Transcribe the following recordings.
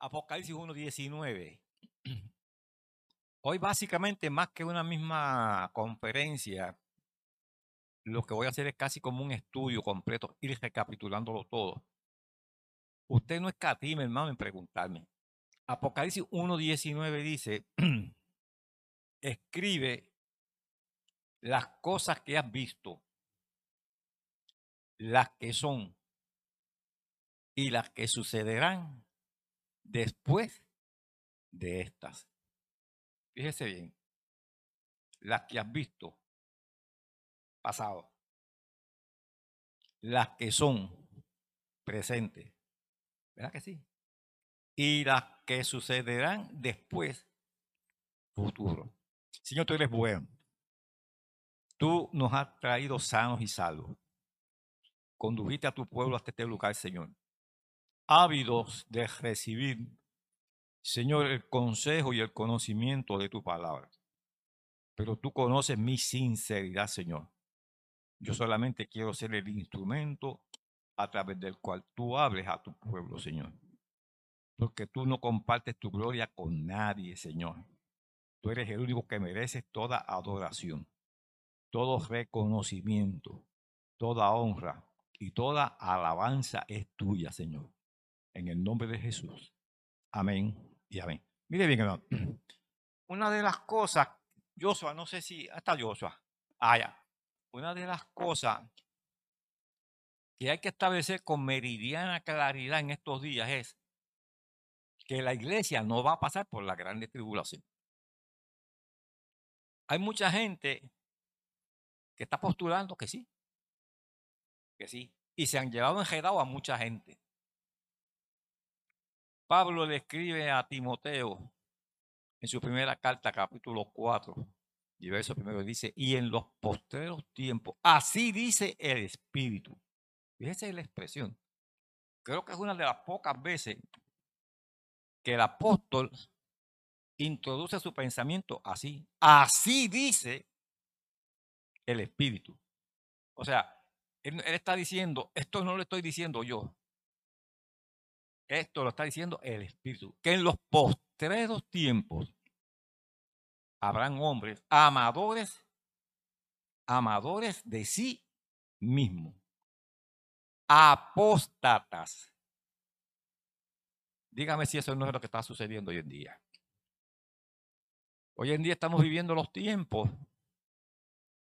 Apocalipsis 1.19. Hoy básicamente más que una misma conferencia, lo que voy a hacer es casi como un estudio completo, ir recapitulándolo todo. Usted no escatime, hermano, en preguntarme. Apocalipsis 1.19 dice, escribe las cosas que has visto, las que son y las que sucederán después de estas. Fíjese bien, las que has visto, pasado, las que son presentes, ¿verdad que sí? Y las que sucederán después, futuro. Señor, tú eres bueno. Tú nos has traído sanos y salvos. Condujiste a tu pueblo hasta este lugar, Señor. Ávidos de recibir, Señor, el consejo y el conocimiento de tu palabra. Pero tú conoces mi sinceridad, Señor. Yo solamente quiero ser el instrumento a través del cual tú hables a tu pueblo, Señor. Porque tú no compartes tu gloria con nadie, Señor. Tú eres el único que mereces toda adoración todo reconocimiento, toda honra y toda alabanza es tuya, Señor. En el nombre de Jesús. Amén y amén. Mire bien, hermano. Una de las cosas, Joshua, no sé si, hasta Joshua, ah, ya. Una de las cosas que hay que establecer con meridiana claridad en estos días es que la iglesia no va a pasar por la grande tribulación. Hay mucha gente que está postulando que sí, que sí, y se han llevado enredado a mucha gente. Pablo le escribe a Timoteo en su primera carta, capítulo 4, y verso primero dice, y en los postreros tiempos, así dice el Espíritu. Fíjese la expresión. Creo que es una de las pocas veces que el apóstol introduce su pensamiento así. Así dice el Espíritu. O sea, él, está diciendo, esto no lo estoy diciendo yo. Esto lo está diciendo el Espíritu. Que en los postreros tiempos habrán hombres amadores, amadores de sí mismos, apóstatas. Dígame si eso no es lo que está sucediendo hoy en día. Hoy en día estamos viviendo los tiempos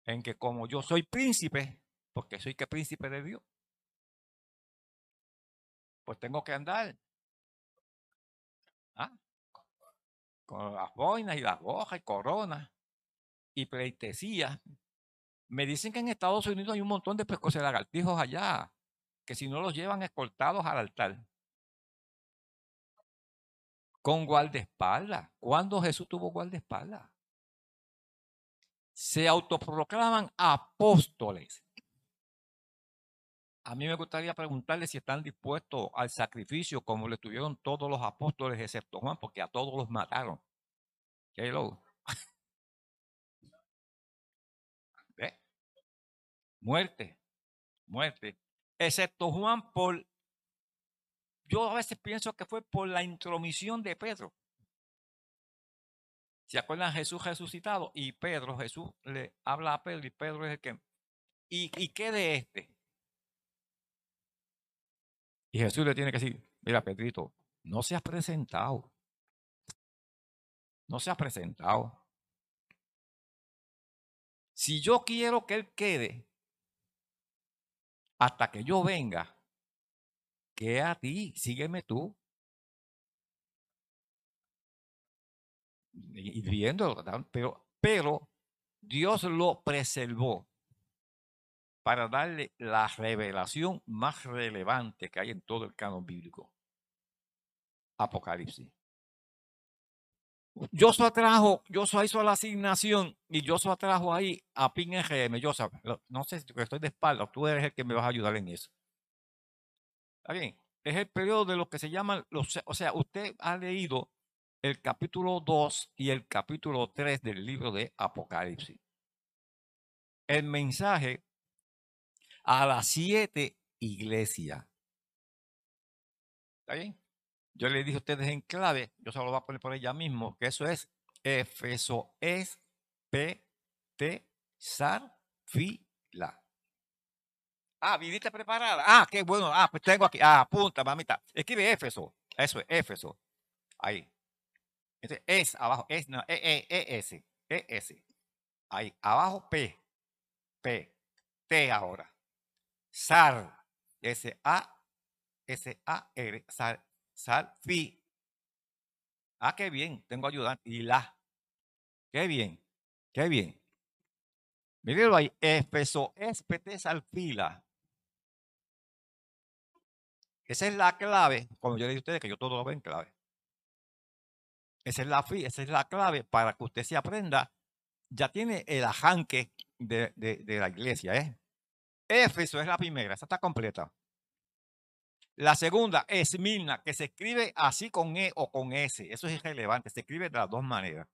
en que como yo soy príncipe, porque soy que príncipe de Dios, pues tengo que andar ¿ah? con las boinas y las hojas y coronas y pleitesías. Me dicen que en Estados Unidos hay un montón de pescos lagartijos allá, que si no los llevan escoltados al altar. Con guardaespaldas. ¿Cuándo Jesús tuvo guardaespaldas? se autoproclaman apóstoles. A mí me gustaría preguntarle si están dispuestos al sacrificio como le tuvieron todos los apóstoles excepto Juan, porque a todos los mataron. Hello. Muerte, muerte. Excepto Juan por, yo a veces pienso que fue por la intromisión de Pedro. ¿Se acuerdan Jesús resucitado? Y Pedro, Jesús le habla a Pedro y Pedro es el que... ¿Y, y qué de este? Y Jesús le tiene que decir, mira Pedrito, no se has presentado. No se ha presentado. Si yo quiero que él quede hasta que yo venga, que a ti, sígueme tú. y viendo, pero, pero Dios lo preservó para darle la revelación más relevante que hay en todo el canon bíblico. Apocalipsis. Joshua trajo, Joshua hizo la asignación y Joshua trajo ahí a Pin RM. Joshua, no sé si estoy de espalda, tú eres el que me vas a ayudar en eso. Está bien, es el periodo de lo que se llaman los, o sea, usted ha leído el capítulo 2 y el capítulo 3 del libro de Apocalipsis. El mensaje a las siete iglesias. ¿Está bien? Yo le dije a ustedes en clave, yo se lo voy a poner por ella mismo, que eso es Efeso es P T Sar Fila. Ah, viniste preparada. Ah, qué bueno. Ah, pues tengo aquí. Ah, apunta, mamita. Escribe Éfeso. Eso es, Éfeso. Ahí. Es abajo. Es, no, E, E, E, S. E, S. Ahí. Abajo, P. P. T ahora. SAR. S, A, S, A, R. SAR. SAR, FI. Ah, qué bien. Tengo ayudante. Y la. Qué bien. Qué bien. Mírenlo ahí. Éfeso, espete, salfila. Esa es la clave, como yo le dije a ustedes, que yo todo lo veo en clave. Esa es la, esa es la clave para que usted se aprenda. Ya tiene el ajanque de, de, la iglesia. ¿eh? Éfeso es la primera, esa está completa. La segunda, es Mirna, que se escribe así con E o con S. Eso es irrelevante, se escribe de las dos maneras.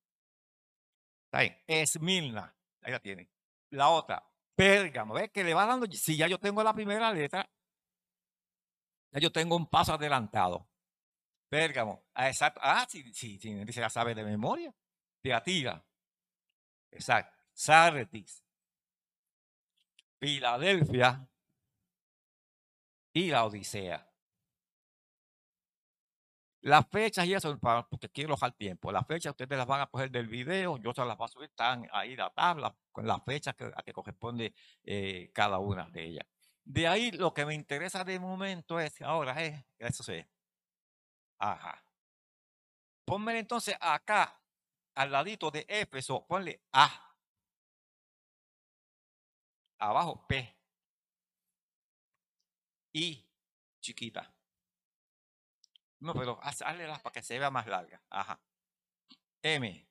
Está ahí, Esmirna, ahí la tiene. La otra, Pérgamo, ¿ves? Que le va dando, si ya yo tengo la primera letra, ya yo tengo un paso adelantado. Pérgamo. Ah, exacto. Ah, sí, sí, sí, se la sabe de memoria. Teatira. Exacto. Sardis. Filadelfia. Y la Odisea. Las fechas y eso, porque quiero al tiempo. Las fechas ustedes las van a coger del video, yo se las voy a subir, están ahí la tabla con las fechas que, a que corresponde eh, cada una de ellas. De ahí lo que me interesa de momento es, ahora es, eso sí. Ajá. Ponme entonces acá, al ladito de Éfeso, ponle A. Abajo P. I, chiquita. No, pero hazle las para que se vea más larga. Ajá. M.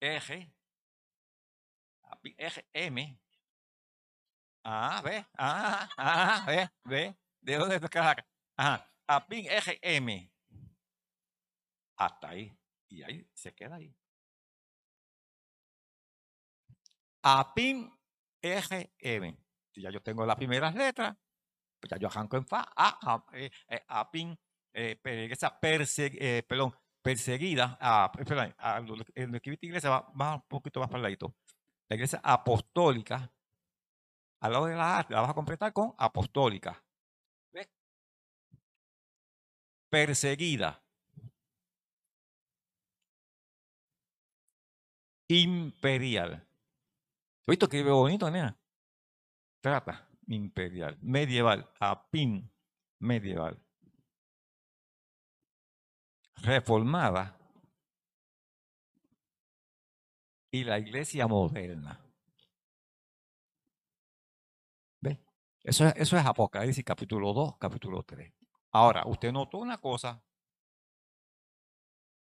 Eje. Eje M. Ah, ve, ah, ah, ve, ve, ¿de dónde está acá? Ajá, a pin M. Hasta ahí. Y ahí se queda ahí. A pin M. Si ya yo tengo las primeras letras, pues ya yo arranco en fa. A, a, eh, eh, a pin, eh, esa eh, perdón, perseguida, a, perdón, a, en la iglesia va, va un poquito más para el ladito. La iglesia apostólica al lado de la A la vas a completar con apostólica. ¿Ves? Perseguida. Imperial. ¿Viste que bonito, nena? Trata. Imperial. Medieval. Apin. Medieval. Reformada. Y la iglesia moderna. Eso es, eso es Apocalipsis capítulo 2, capítulo 3. Ahora, usted notó una cosa,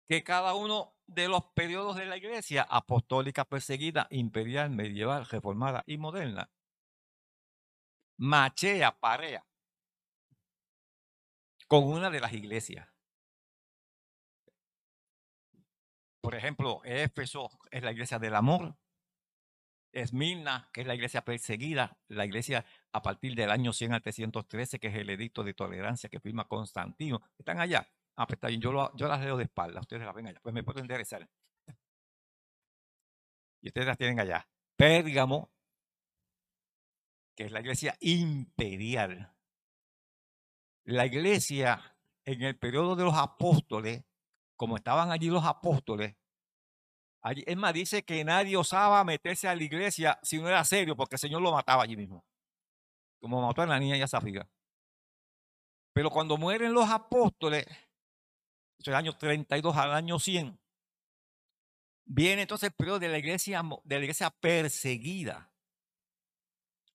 que cada uno de los periodos de la iglesia, apostólica perseguida, imperial, medieval, reformada y moderna, machea, parea con una de las iglesias. Por ejemplo, Éfeso es la iglesia del amor, Esmirna, que es la iglesia perseguida, la iglesia a partir del año 100 al 313, que es el edicto de tolerancia que firma Constantino. ¿Están allá? Ah, pues está bien, yo, las leo de espalda, ustedes las ven allá, pues me pueden interesar. Y ustedes las tienen allá. Pérgamo, que es la iglesia imperial. La iglesia en el periodo de los apóstoles, como estaban allí los apóstoles, es más, dice que nadie osaba meterse a la iglesia si no era serio, porque el Señor lo mataba allí mismo. Como mató a la niña ya sabía. Pero cuando mueren los apóstoles, es el año 32 al año 100, viene entonces el periodo de la iglesia, de la iglesia perseguida.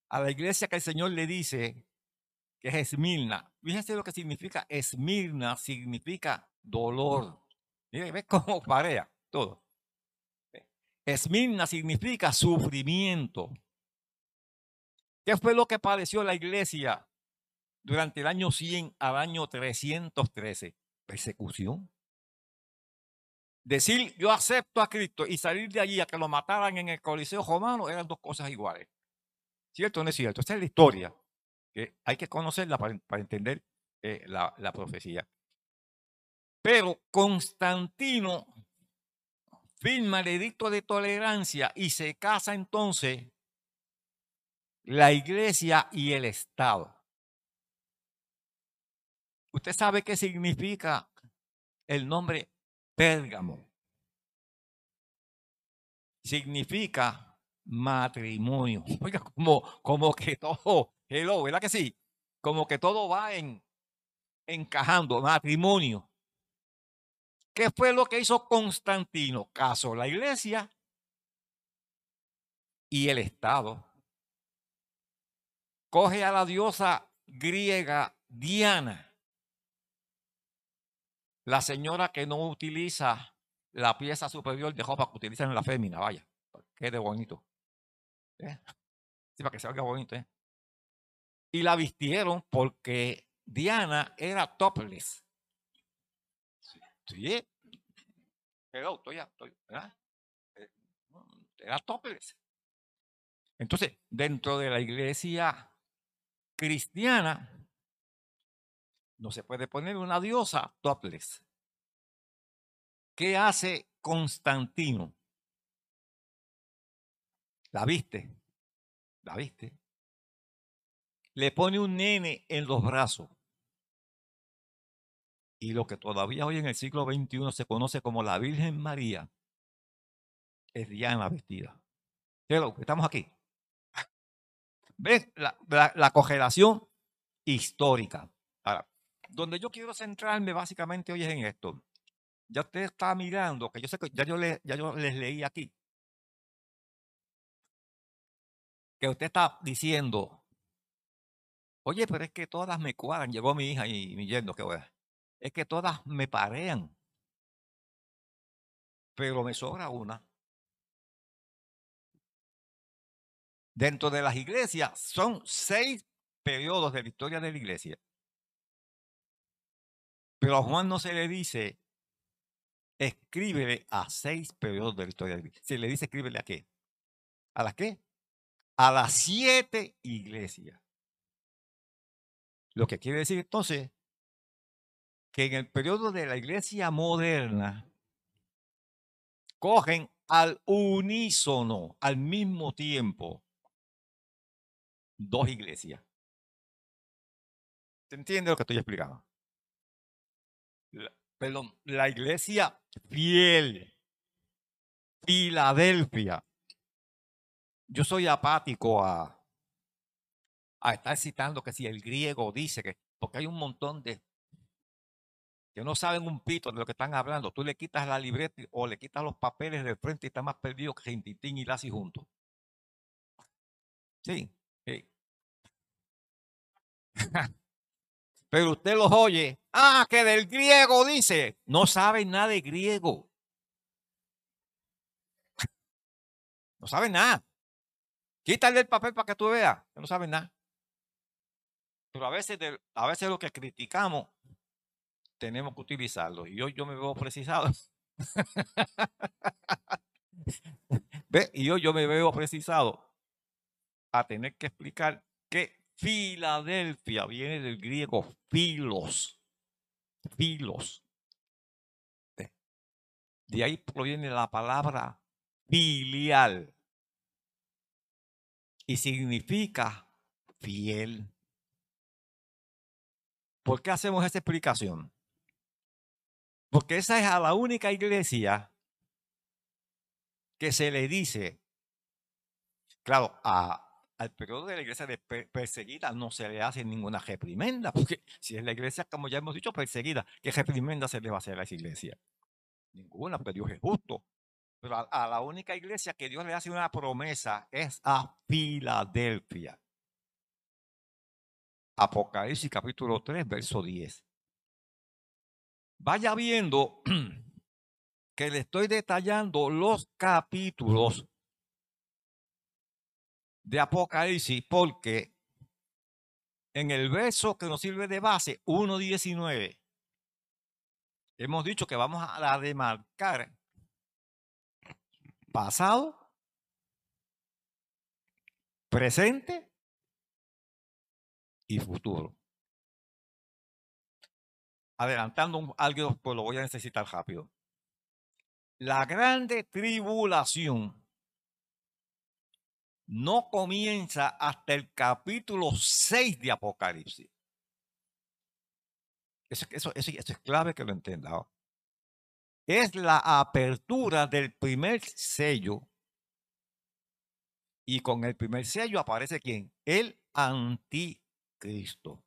A la iglesia que el Señor le dice que es Esmirna. Fíjense lo que significa Esmirna, significa dolor. Miren, ¿ves cómo parea todo? Esmirna significa sufrimiento. ¿Qué fue lo que padeció la iglesia durante el año 100 al año 313? Persecución. Decir yo acepto a Cristo y salir de allí a que lo mataran en el Coliseo romano eran dos cosas iguales. ¿Cierto o no es cierto? Esa es la historia que hay que conocerla para, para entender eh, la, la profecía. Pero Constantino firma el edicto de tolerancia y se casa entonces la iglesia y el Estado. ¿Usted sabe qué significa el nombre Pérgamo? Significa matrimonio. Oiga, como, como que todo, hello, ¿verdad que sí? Como que todo va en, encajando, matrimonio. ¿Qué fue lo que hizo Constantino? Casó la iglesia y el Estado. Coge a la diosa griega Diana la señora que no utiliza la pieza superior de ropa que utilizan en la fémina, vaya, quede bonito. ¿eh? Sí, para que se vea bonito. ¿eh? Y la vistieron porque Diana era topless. Sí. Pero estoy, estoy, ¿verdad? Eh, era topless. Entonces, dentro de la iglesia cristiana, no se puede poner una diosa topless. ¿Qué hace Constantino? ¿La viste? ¿La viste? Le pone un nene en los brazos. Y lo que todavía hoy en el siglo XXI se conoce como la Virgen María es Diana vestida. estamos aquí. ¿Ves la, la, histórica? Donde yo quiero centrarme básicamente hoy es en esto. Ya usted está mirando, que yo sé que ya yo, yo les leí aquí, que usted está diciendo, oye, pero es que todas me cuadran. Llegó mi hija y mi yendo, que Es que todas me parean. Pero me sobra una. Dentro de las iglesias son seis periodos de la historia de la iglesia. Pero a Juan no se le dice, escríbele a seis periodos de la historia de. Se le dice, escríbele a qué? ¿A las qué? A las siete iglesias. Lo que quiere decir entonces que en el periodo de la iglesia moderna cogen al unísono, al mismo tiempo, dos iglesias. ¿Se entiende lo que estoy explicando? Perdón, la iglesia fiel, Filadelfia. Yo soy apático a, a estar citando que si el griego dice que, porque hay un montón de que no saben un pito de lo que están hablando. Tú le quitas la libreta o le quitas los papeles del frente y está más perdido que Gentitín y Lassi juntos. Sí, sí. Pero usted los oye, ah, que del griego dice, no saben nada de griego. No saben nada. Quítale el papel para que tú veas, que no saben nada. Pero a veces, a veces lo que criticamos, tenemos que utilizarlo. Y yo, yo me veo precisado. ¿Ve? Y yo, yo me veo precisado a tener que explicar que Filadelfia viene del griego filos. Filos. De ahí proviene la palabra filial. Y significa fiel. ¿Por qué hacemos esa explicación? Porque esa es a la única iglesia que se le dice, claro, a, al periodo de la iglesia perseguida no se le hace ninguna reprimenda, porque si es la iglesia, como ya hemos dicho, perseguida, ¿qué reprimenda se le va a hacer a esa iglesia? Ninguna, pero Dios es justo. Pero a, la única iglesia que Dios le hace una promesa es a Filadelfia. Apocalipsis capítulo 3, verso 10. Vaya viendo que le estoy detallando los capítulos de Apocalipsis porque en el verso que nos sirve de base, 1.19, hemos dicho que vamos a demarcar pasado, presente y futuro. adelantando algo, pues lo voy a necesitar rápido. La grande tribulación no comienza hasta el capítulo 6 de Apocalipsis. Eso, eso, es clave que lo entienda. Es la apertura del primer sello. Y con el primer sello aparece quién? El anticristo.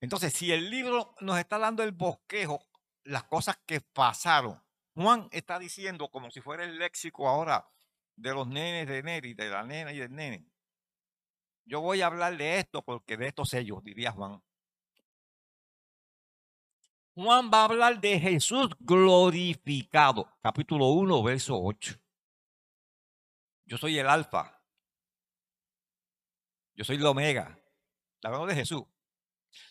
Entonces, si el libro nos está dando el bosquejo, las cosas que pasaron, Juan está diciendo como si fuera el léxico ahora de los nenes de Neri, de la nena y del nene. Yo voy a hablar de esto porque de estos sellos, diría Juan. Juan va a hablar de Jesús glorificado. Capítulo 1, verso 8. Yo soy el alfa. Yo soy el omega. Hablamos de Jesús.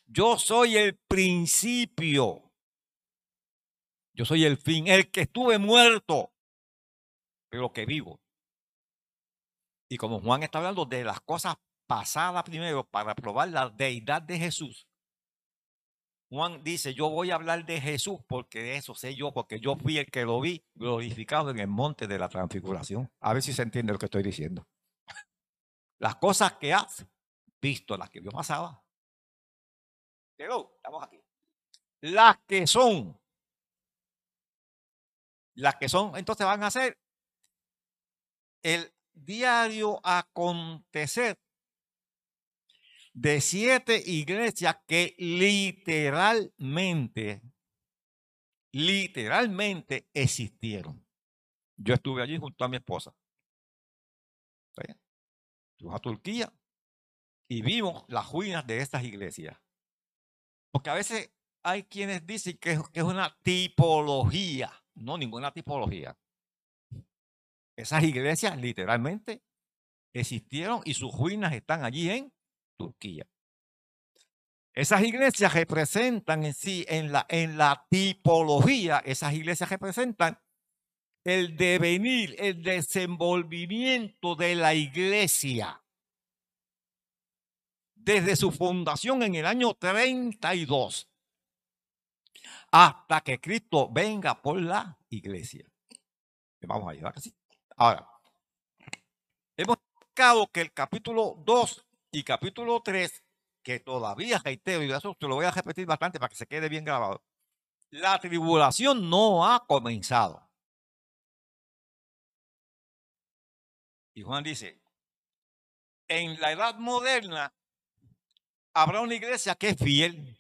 Yo soy el principio. Yo soy el fin. El que estuve muerto, pero que vivo. Y como Juan está hablando de las cosas pasadas primero para probar la deidad de Jesús, Juan dice, yo voy a hablar de Jesús porque de eso sé yo, porque yo fui el que lo vi glorificado en el monte de la transfiguración. A ver si se entiende lo que estoy diciendo. Las cosas que has visto, las que yo pasaba. Pero, estamos aquí. Las que son. Las que son, entonces van a ser el diario acontecer de siete iglesias que literalmente, literalmente existieron. Yo estuve allí junto a mi esposa. Fuimos a Turquía y vimos las ruinas de estas iglesias. Porque a veces hay quienes dicen que es una tipología. No, ninguna tipología. Esas iglesias literalmente existieron y sus ruinas están allí en Turquía. Esas iglesias representan en sí, en la, tipología, esas iglesias representan el devenir, el desenvolvimiento de la iglesia desde su fundación en el año 32 hasta que Cristo venga por la iglesia. Vamos a llevar así. Ahora, hemos explicado que el capítulo 2 y capítulo 3, que todavía reitero, y eso te lo voy a repetir bastante para que se quede bien grabado, la tribulación no ha comenzado. Y Juan dice, en la edad moderna habrá una iglesia que es fiel.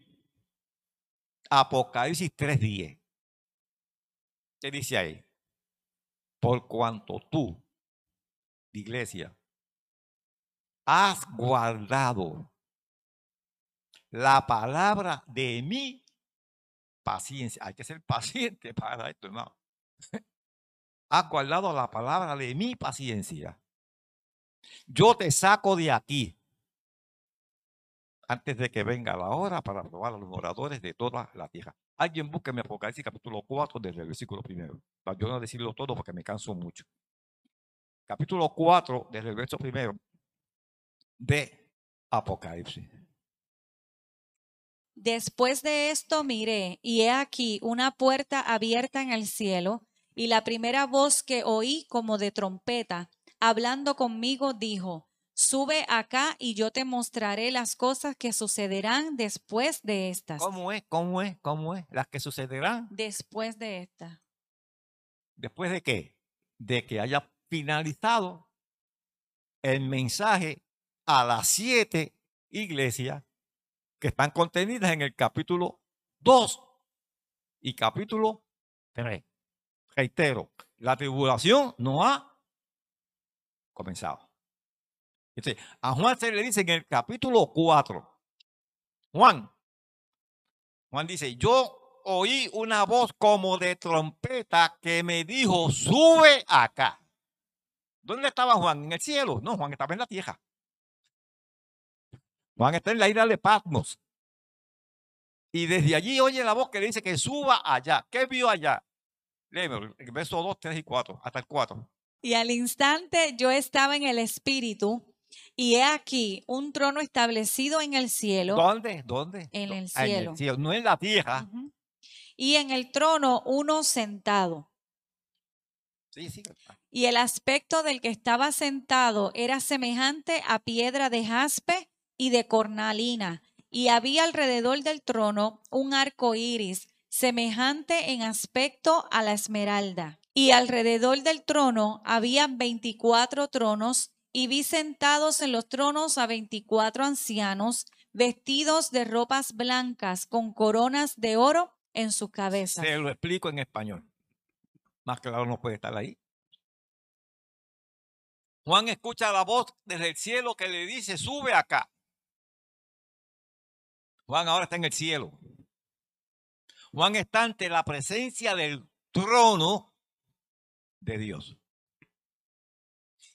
Apocalipsis 3.10. ¿Qué dice ahí? Por cuanto tú, iglesia, has guardado la palabra de mi paciencia. Hay que ser paciente para esto, hermano. Has guardado la palabra de mi paciencia. Yo te saco de aquí antes de que venga la hora para probar a los moradores de toda la tierra. Alguien busque mi Apocalipsis capítulo 4 desde el versículo primero. Para yo no decirlo todo porque me canso mucho. Capítulo 4 desde el primero de Apocalipsis. Después de esto miré, y he aquí una puerta abierta en el cielo, y la primera voz que oí como de trompeta, hablando conmigo, dijo, Sube acá y yo te mostraré las cosas que sucederán después de estas. ¿Cómo es? ¿Cómo es? ¿Cómo es? Las que sucederán. Después de estas. ¿Después de qué? De que haya finalizado el mensaje a las siete iglesias que están contenidas en el capítulo 2 y capítulo 3. Reitero, la tribulación no ha comenzado. Entonces, a Juan se le dice en el capítulo 4, Juan, Juan dice, yo oí una voz como de trompeta que me dijo, sube acá. ¿Dónde estaba Juan? En el cielo. No, Juan estaba en la tierra. Juan está en la isla de Patmos. Y desde allí oye la voz que le dice que suba allá. ¿Qué vio allá? Léeme verso 2, 3 y 4, hasta el 4. Y al instante yo estaba en el espíritu Y he aquí un trono establecido en el cielo. ¿Dónde? ¿Dónde? En el Ah, cielo. no en la tierra. Y en el trono uno sentado. Sí, sí. Y el aspecto del que estaba sentado era semejante a piedra de jaspe y de cornalina. Y había alrededor del trono un arco iris, semejante en aspecto a la esmeralda. Y alrededor del trono había veinticuatro tronos, y vi sentados en los tronos a veinticuatro ancianos, vestidos de ropas blancas, con coronas de oro en sus cabezas. Se lo explico en español. Más claro no puede estar ahí. Juan escucha la voz desde el cielo que le dice, sube acá. Juan ahora está en el cielo. Juan está ante la presencia del trono de Dios.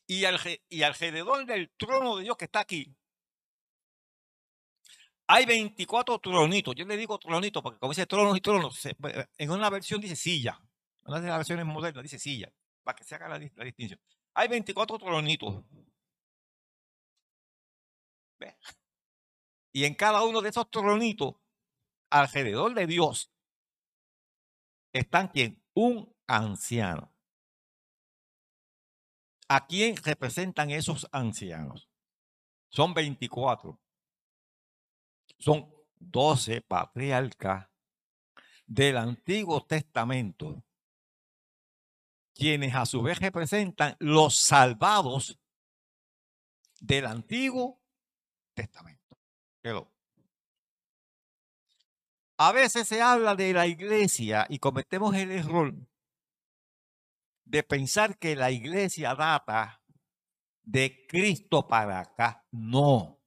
Y, alre- y alrededor del trono de Dios que está aquí, hay 24 tronitos. Yo le digo tronitos porque como dice tronos y tronos, se- en una versión dice silla. Una de las versiones modernas dice silla, para que se haga la distinción. Hay 24 tronitos. Ve. Y en cada uno de esos tronitos, alrededor de Dios, están quien? Un anciano. ¿A quién representan esos ancianos? Son 24. Son 12 patriarcas del Antiguo Testamento, quienes a su vez representan los salvados del Antiguo Testamento. Pero a veces se habla de la iglesia y cometemos el error de pensar que la iglesia data de Cristo para acá. No,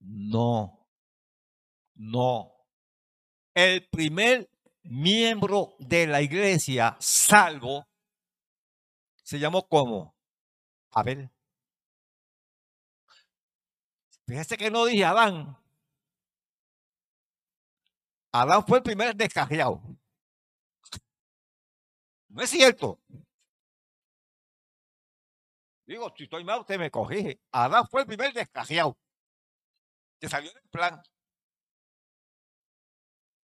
no, no. El primer miembro de la iglesia salvo se llamó como Abel. Fíjese que no dije Adán. Adán fue el primer descarriado. No es cierto. Digo, si estoy mal, usted me corrige. Adán fue el primer descarriado que salió del plan.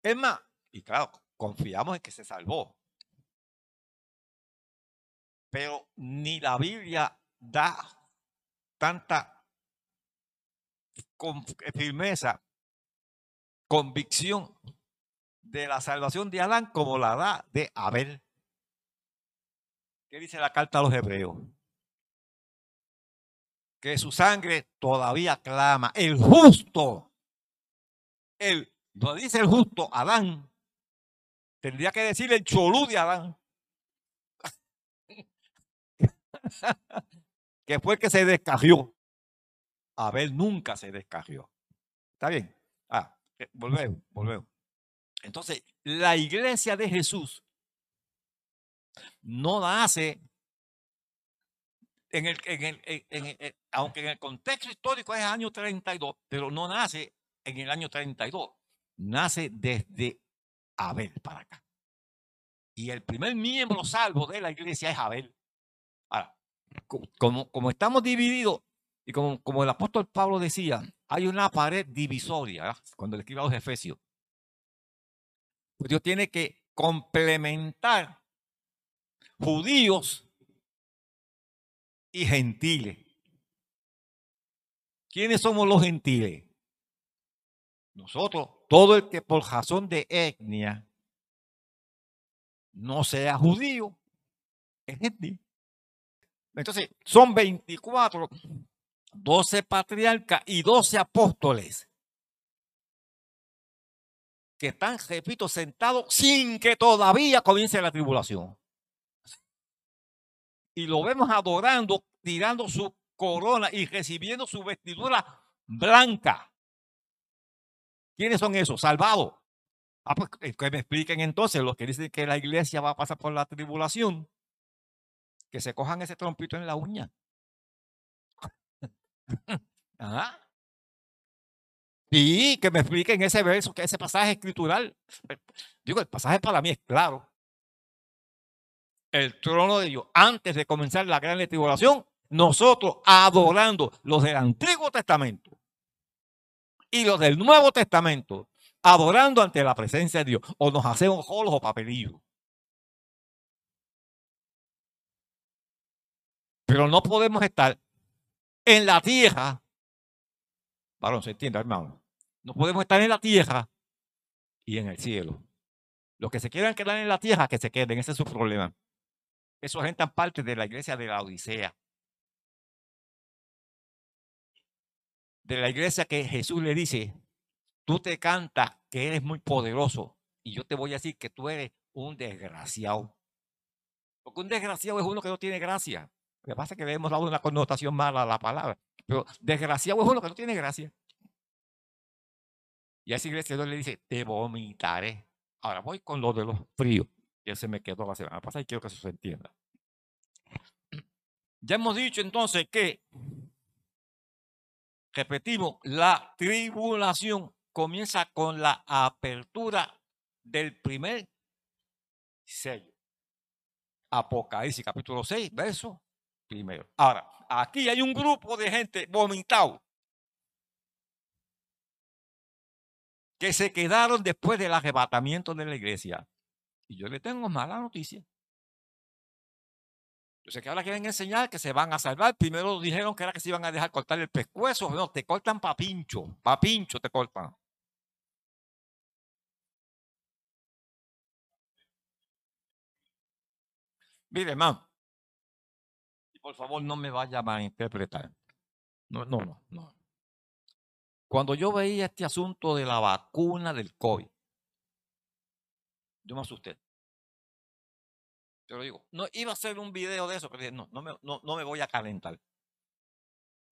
Es más, y claro, confiamos en que se salvó. Pero ni la Biblia da tanta con- firmeza, convicción de la salvación de Adán como la da de Abel. ¿Qué dice la carta a los hebreos? Que su sangre todavía clama. El justo, el, no dice el justo, Adán, tendría que decir el cholú de Adán. que fue que se descarrió. Abel nunca se descarrió. ¿Está bien? Ah, eh, volvemos, volvemos. Entonces, la iglesia de Jesús no nace en el, en el- en- el- aunque en el contexto histórico es año 32, pero no nace en el año 32, nace desde Abel para acá. Y el primer miembro salvo de la iglesia es Abel. Ahora, co- como, como estamos divididos, y como, como el apóstol Pablo decía, hay una pared divisoria, cuando le escribe a los Efesios. Pues Dios tiene que complementar judíos y gentiles. ¿Quiénes somos los gentiles? Nosotros, todo el que por razón de etnia no sea judío, es gentil. Entonces, son 24, 12 patriarcas y 12 apóstoles que están, repito, sentados sin que todavía comience la tribulación. Y lo vemos adorando, tirando su corona y recibiendo su vestidura blanca. ¿Quiénes son esos? Salvados. Ah, pues eh, que me expliquen entonces los que dicen que la iglesia va a pasar por la tribulación. Que se cojan ese trompito en la uña. Ajá. Sí, que me expliquen ese verso, que ese pasaje escritural. Digo, el pasaje para mí es claro. El trono de Dios, antes de comenzar la gran tribulación, nosotros adorando los del Antiguo Testamento y los del Nuevo Testamento, adorando ante la presencia de Dios, o nos hacemos jolos o papelillos. Pero no podemos estar en la tierra. Varón, se entiende, hermano. No podemos estar en la tierra y en el cielo. Los que se quieran quedar en la tierra, que se queden. Ese es su problema. Eso gente parte de la iglesia de la Odisea. De la iglesia que Jesús le dice, tú te cantas que eres muy poderoso y yo te voy a decir que tú eres un desgraciado. Porque un desgraciado es uno que no tiene gracia. Lo que pasa es que le hemos dado una connotación mala a la palabra. Pero desgraciado es uno que no tiene gracia. Y a esa iglesia Dios le dice, te vomitaré. Ahora voy con lo de los fríos. Se me quedó la semana pasada y quiero que se entienda. Ya hemos dicho entonces que, repetimos, la tribulación comienza con la apertura del primer sello. Apocalipsis capítulo 6, verso primero. Ahora, aquí hay un grupo de gente vomitado que se quedaron después del arrebatamiento de la iglesia. Y yo le tengo mala noticia. Yo sé que ahora quieren enseñar que se van a salvar. Primero dijeron que era que se iban a dejar cortar el pescuezo. No, te cortan papincho. Papincho te cortan. Mire, hermano. Y por favor, no me vaya a interpretar. No, no, no, no. Cuando yo veía este asunto de la vacuna del COVID, yo me asusté. Te lo digo, no iba a hacer un video de eso, pero dije, no, no me, no, me voy a calentar.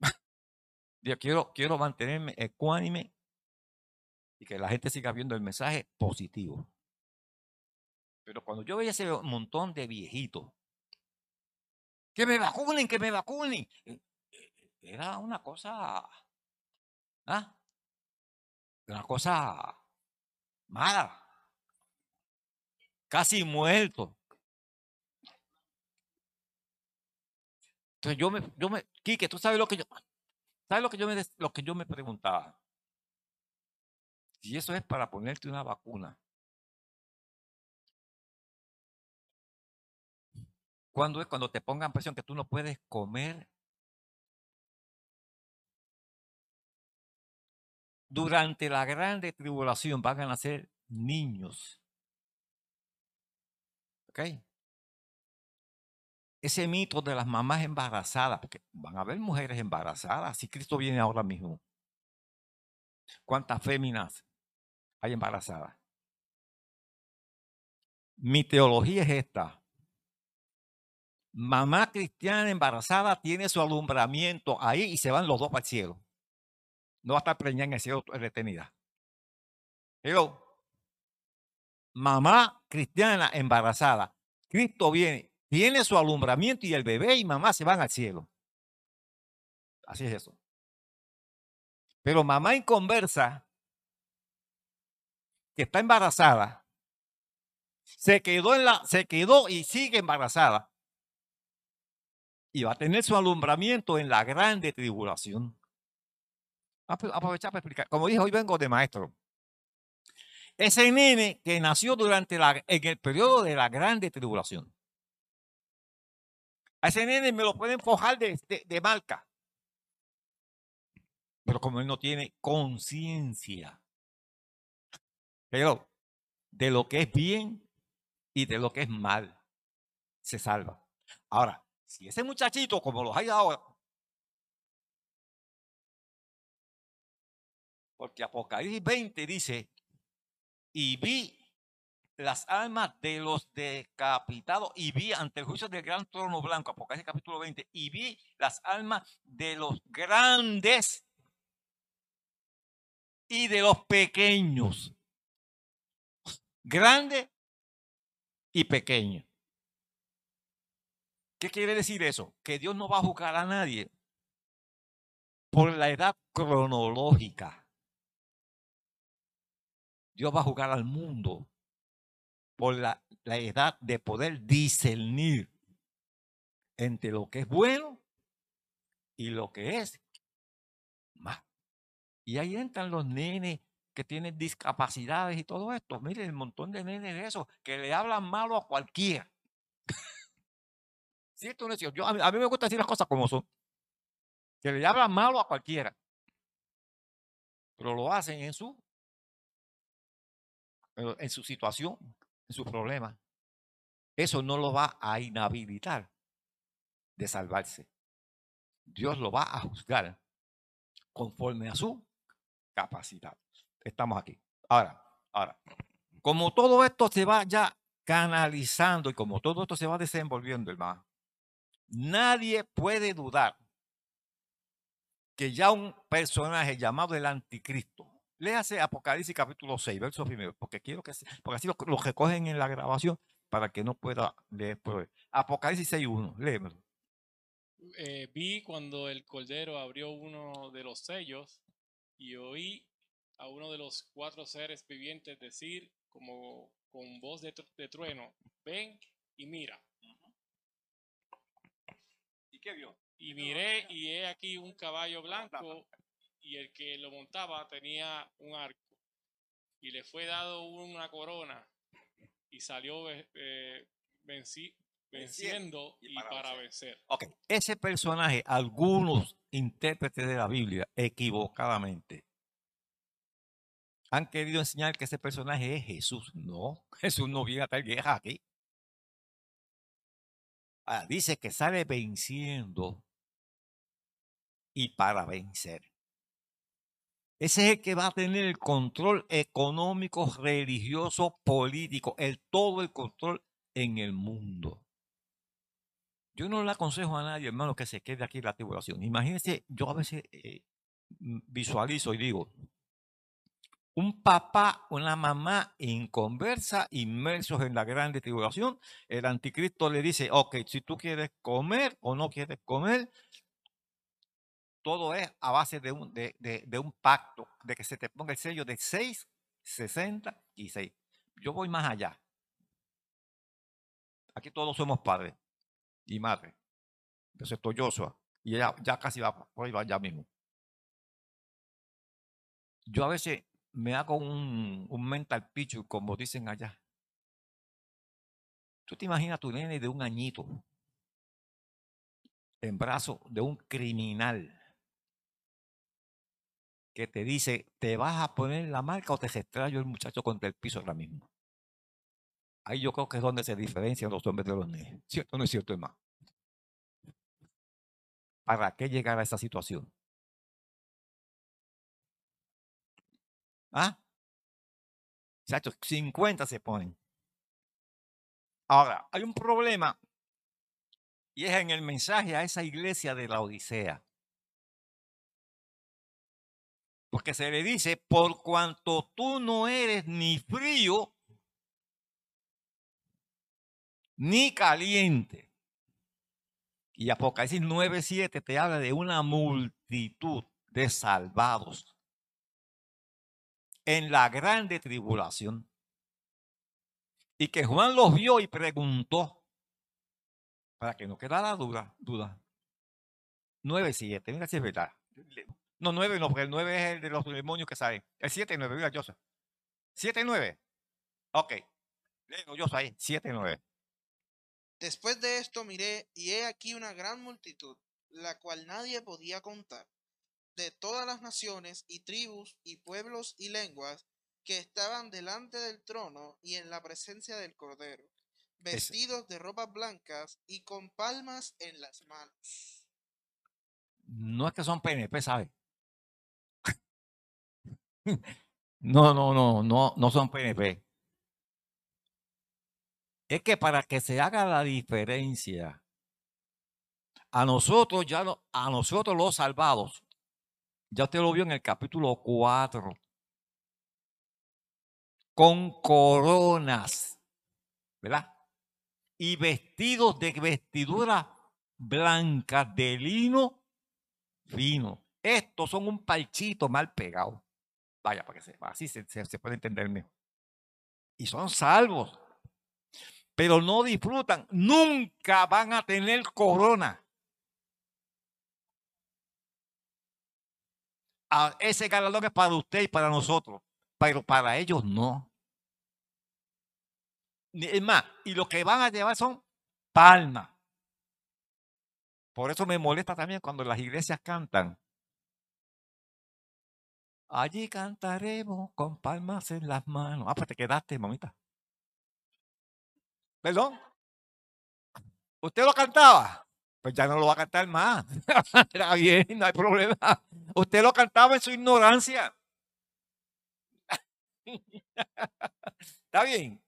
yo quiero, quiero mantenerme ecuánime y que la gente siga viendo el mensaje positivo. Pero cuando yo veía ese montón de viejitos, que me vacunen, que me vacunen, eh, eh, era una cosa ¿Ah? Una cosa mala. Casi muerto. Entonces yo me, yo me, Quique, tú sabes lo que yo, sabes lo que yo me, lo que yo me preguntaba. Si eso es para ponerte una vacuna. ¿Cuándo es cuando te pongan presión que tú no puedes comer durante la grande tribulación van a nacer niños. ¿Ok? Ese mito de las mamás embarazadas, porque van a haber mujeres embarazadas, si Cristo viene ahora mismo. ¿Cuántas féminas hay embarazadas? Mi teología es esta. Mamá cristiana embarazada tiene su alumbramiento ahí y se van los dos para el cielo no va a estar preñada en el cielo retenida. Pero, mamá cristiana embarazada, Cristo viene, tiene su alumbramiento y el bebé y mamá se van al cielo. Así es eso. Pero mamá inconversa, que está embarazada, se quedó en la, se quedó y sigue embarazada. Y va a tener su alumbramiento en la grande tribulación aprovechar para explicar. Como dije, hoy vengo de maestro. Ese nene que nació durante en el periodo de la grande tribulación. A ese nene me lo pueden fojar de, de marca. Pero como él no tiene conciencia. Pero de lo que es bien y de lo que es mal, se salva. Ahora, si ese muchachito, como los hay ahora, Porque Apocalipsis 20 dice, y vi las almas de los decapitados y vi ante el juicio del gran trono blanco, Apocalipsis capítulo 20, y vi las almas de los grandes y de los pequeños. Grande y pequeño. ¿Qué quiere decir eso? Que Dios no va a juzgar a nadie por la edad cronológica. Dios va a jugar al mundo por la, edad de poder discernir entre lo que es bueno y lo que es más. Y ahí entran los nenes que tienen discapacidades y todo esto. Miren, el montón de nenes de esos que le hablan malo a cualquiera. ¿Cierto cierto? Yo, a mí me gusta decir las cosas como son. Que le hablan malo a cualquiera. Pero lo hacen en su, en su situación, en su problema. Eso no lo va a inhabilitar de salvarse. Dios lo va a juzgar conforme a su capacidad. Estamos aquí. Ahora, ahora, como todo esto se va ya canalizando y como todo esto se va desenvolviendo, hermano, nadie puede dudar que ya un personaje llamado el anticristo, léase Apocalipsis capítulo 6, verso primero, porque quiero que, porque así lo, lo recogen en la grabación para que no pueda leer por Apocalipsis 6.1, léemelo. Eh, vi cuando el cordero abrió uno de los sellos y oí a uno de los cuatro seres vivientes decir como con voz de, de trueno, ven y mira. ¿Y qué vio? Y miré y he aquí un caballo blanco y el que lo montaba tenía un arco y le fue dado una corona y salió eh, venci- venciendo y y para para vencer. Ok, ese personaje, algunos intérpretes de la Biblia, equivocadamente, han querido enseñar que ese personaje es Jesús. No, Jesús no viene a tal guerra aquí. Ah, dice que sale venciendo y para vencer. Ese es el que va a tener el control económico, religioso, político, el todo el control en el mundo. Yo no le aconsejo a nadie, hermano, que se quede aquí en la tribulación. Imagínense, yo a veces eh, visualizo y digo, un papá, una mamá inconversa, inmersos en la grande tribulación, el anticristo le dice, ok, si tú quieres comer o no quieres comer, todo es a base de un, de, un pacto, de que se te ponga el sello de 6, 60 y 6. Yo voy más allá. Aquí todos somos padres y madres. Excepto Joshua. Y ella ya casi va por ahí, va ya mismo. Yo a veces me hago un, mental picture, como dicen allá. Tú te imaginas tu nene de un añito en brazo de un criminal que te dice, te vas a poner la marca o te extrayo el muchacho contra el piso ahora mismo. Ahí yo creo que es donde se diferencian los hombres de los niños. ¿Cierto o no es cierto, hermano? ¿Para qué llegar a esa situación? ¿Ah? Muchachos, 50 se ponen. Ahora, hay un problema y es en el mensaje a esa iglesia de la Odisea. Porque se le dice, por cuanto tú no eres ni frío ni caliente. Y Apocalipsis 9:7 te habla de una multitud de salvados en la grande tribulación. Y que Juan los vio y preguntó, para que no quedara duda, duda. 9:7, mira si es verdad. No, 9 no, porque el 9 es el de los demonios que salen. El 7 9, mira, Joseph. 7 9. Ok. Leo yo ahí, 7 9. Después de esto miré, y he aquí una gran multitud, la cual nadie podía contar, de todas las naciones y tribus y pueblos y lenguas, que estaban delante del trono y en la presencia del Cordero, vestidos de ropas blancas y con palmas en las manos. No es que son PNP, ¿sabes? No, no, no, no, no son PNP. Es que para que se haga la diferencia, a nosotros ya no, a nosotros los salvados, ya usted lo vio en el capítulo 4, con coronas, ¿verdad? Y vestidos de vestidura blanca de lino fino. Estos son un palchito mal pegado. Vaya, para que así se, se- puede entender mejor. Y son salvos. Pero no disfrutan, nunca van a tener corona. a- ese galardón es para usted y para nosotros, pero para ellos no. Es más, y lo que van a llevar son palmas. Por eso me molesta también cuando las iglesias cantan. Allí cantaremos con palmas en las manos. Ah, pues te quedaste, mamita. ¿Perdón? ¿Usted lo cantaba? Pues ya no lo va a cantar más. Era bien, no hay problema. Usted lo cantaba en su ignorancia. Está bien.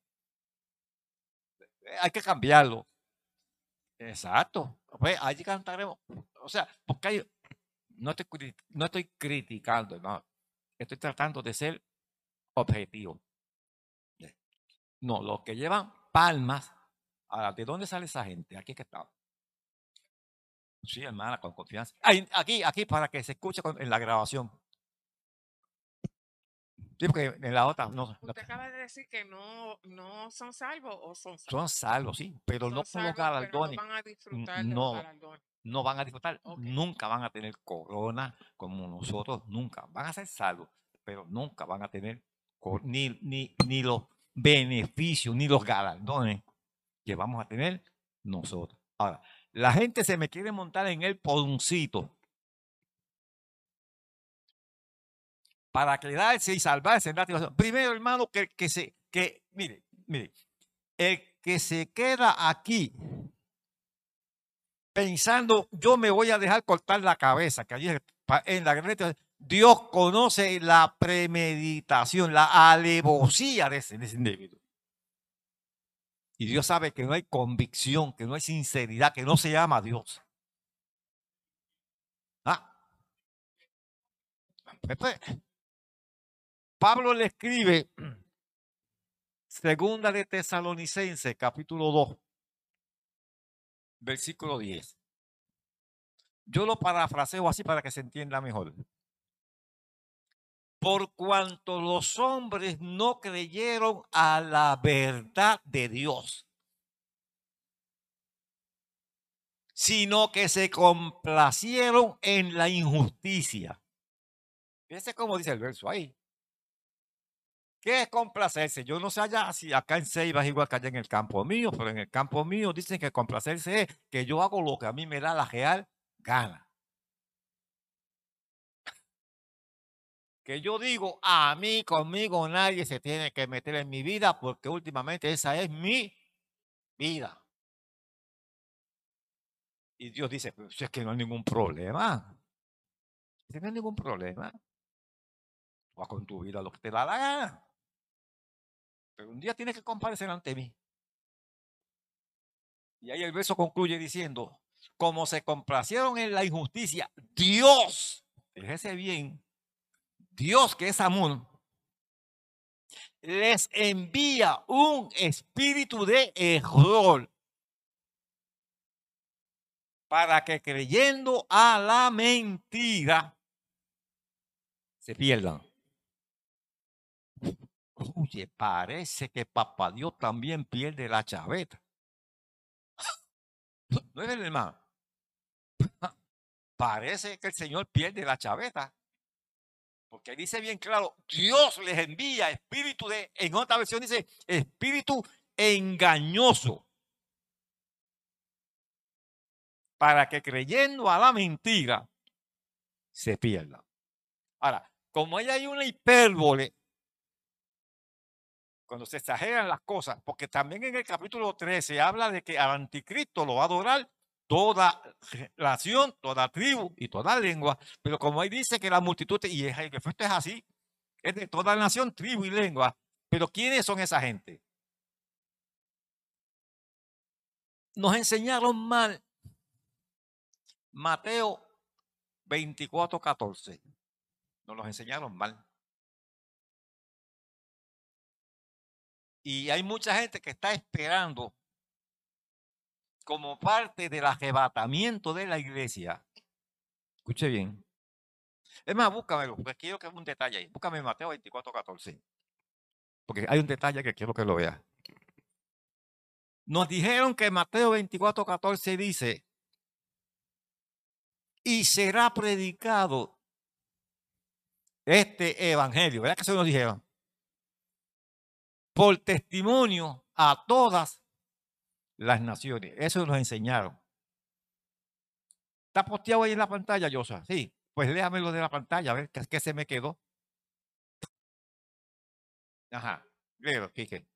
Hay que cambiarlo. Exacto. Pues allí cantaremos. O sea, porque no, estoy, no estoy criticando, no. Estoy tratando de ser objetivo. No, los que llevan palmas. Ahora, ¿de dónde sale esa gente? Aquí es que está. Sí, hermana, con confianza. Ay, aquí, aquí, para que se escuche en la grabación. Sí, porque en la otra no. Usted acaba de decir que no, no son salvos o son salvos. son salvos, sí, pero Son no con los galardones. No van a disfrutar de no. los galardones. no van a disfrutar, nunca van a tener corona como nosotros, nunca. Van a ser salvos, pero nunca van a tener ni, ni, ni los beneficios, ni los galardones que vamos a tener nosotros. Ahora, la gente se me quiere montar en el poncito para quedarse y salvarse en la tribulación. Primero, hermano, que, que se, que, mire, mire, el que se queda aquí pensando, yo me voy a dejar cortar la cabeza, que allí en la grecia, Dios conoce la premeditación, la alevosía de ese, de ese individuo. Y Dios sabe que no hay convicción, que no hay sinceridad, que no se llama Dios. Ah. Pues, pues, Pablo le escribe, segunda de Tesalonicenses, capítulo 2, versículo 10. Yo lo parafraseo así para que se entienda mejor. Por cuanto los hombres no creyeron a la verdad de Dios, sino que se complacieron en la injusticia. Fíjense cómo dice el verso ahí. ¿Qué es complacerse? Yo no sé allá si acá en Ceiba es igual que allá en el campo mío, pero en el campo mío dicen que complacerse es que yo hago lo que a mí me da la real gana. Que yo digo, a mí conmigo nadie se tiene que meter en mi vida porque últimamente esa es mi vida. Y Dios dice, si es que no hay ningún problema. No hay ningún problema. Tú haz con tu vida lo que te da la gana. Pero un día tienes que comparecer ante mí. Y ahí el verso concluye diciendo, como se complacieron en la injusticia, Dios, fíjese bien, Dios que es amor, les envía un espíritu de error para que creyendo a la mentira se pierdan. Oye, parece que papá Dios también pierde la chaveta. ¿No es verdad, hermano? Parece que el Señor pierde la chaveta. Porque dice bien claro, Dios les envía espíritu de, en otra versión dice, espíritu engañoso. Para que creyendo a la mentira se pierda. Ahora, como ahí hay una hipérbole, cuando se exageran las cosas, porque también en el capítulo 13 habla de que al anticristo lo va a adorar toda nación, toda tribu y toda lengua, pero como ahí dice que la multitud, y es- el es así, es de toda nación, tribu y lengua, pero ¿quiénes son esa gente? Nos enseñaron mal Mateo 24, 14. Nos los enseñaron mal. Y hay mucha gente que está esperando como parte del arrebatamiento de la iglesia. Escuche bien. Es más, búscamelo, porque quiero que un detalle ahí. Búscame Mateo 24, 14. Porque hay un detalle que quiero que lo vea. Nos dijeron que Mateo 24, 14 dice, y será predicado este evangelio. ¿Verdad que eso nos dijeron? Por testimonio a todas las naciones. Eso nos enseñaron. ¿Está posteado ahí en la pantalla, Yosa? Sí. Pues léamelo de la pantalla, a ver qué, qué se me quedó. Ajá. Léelo, Quique.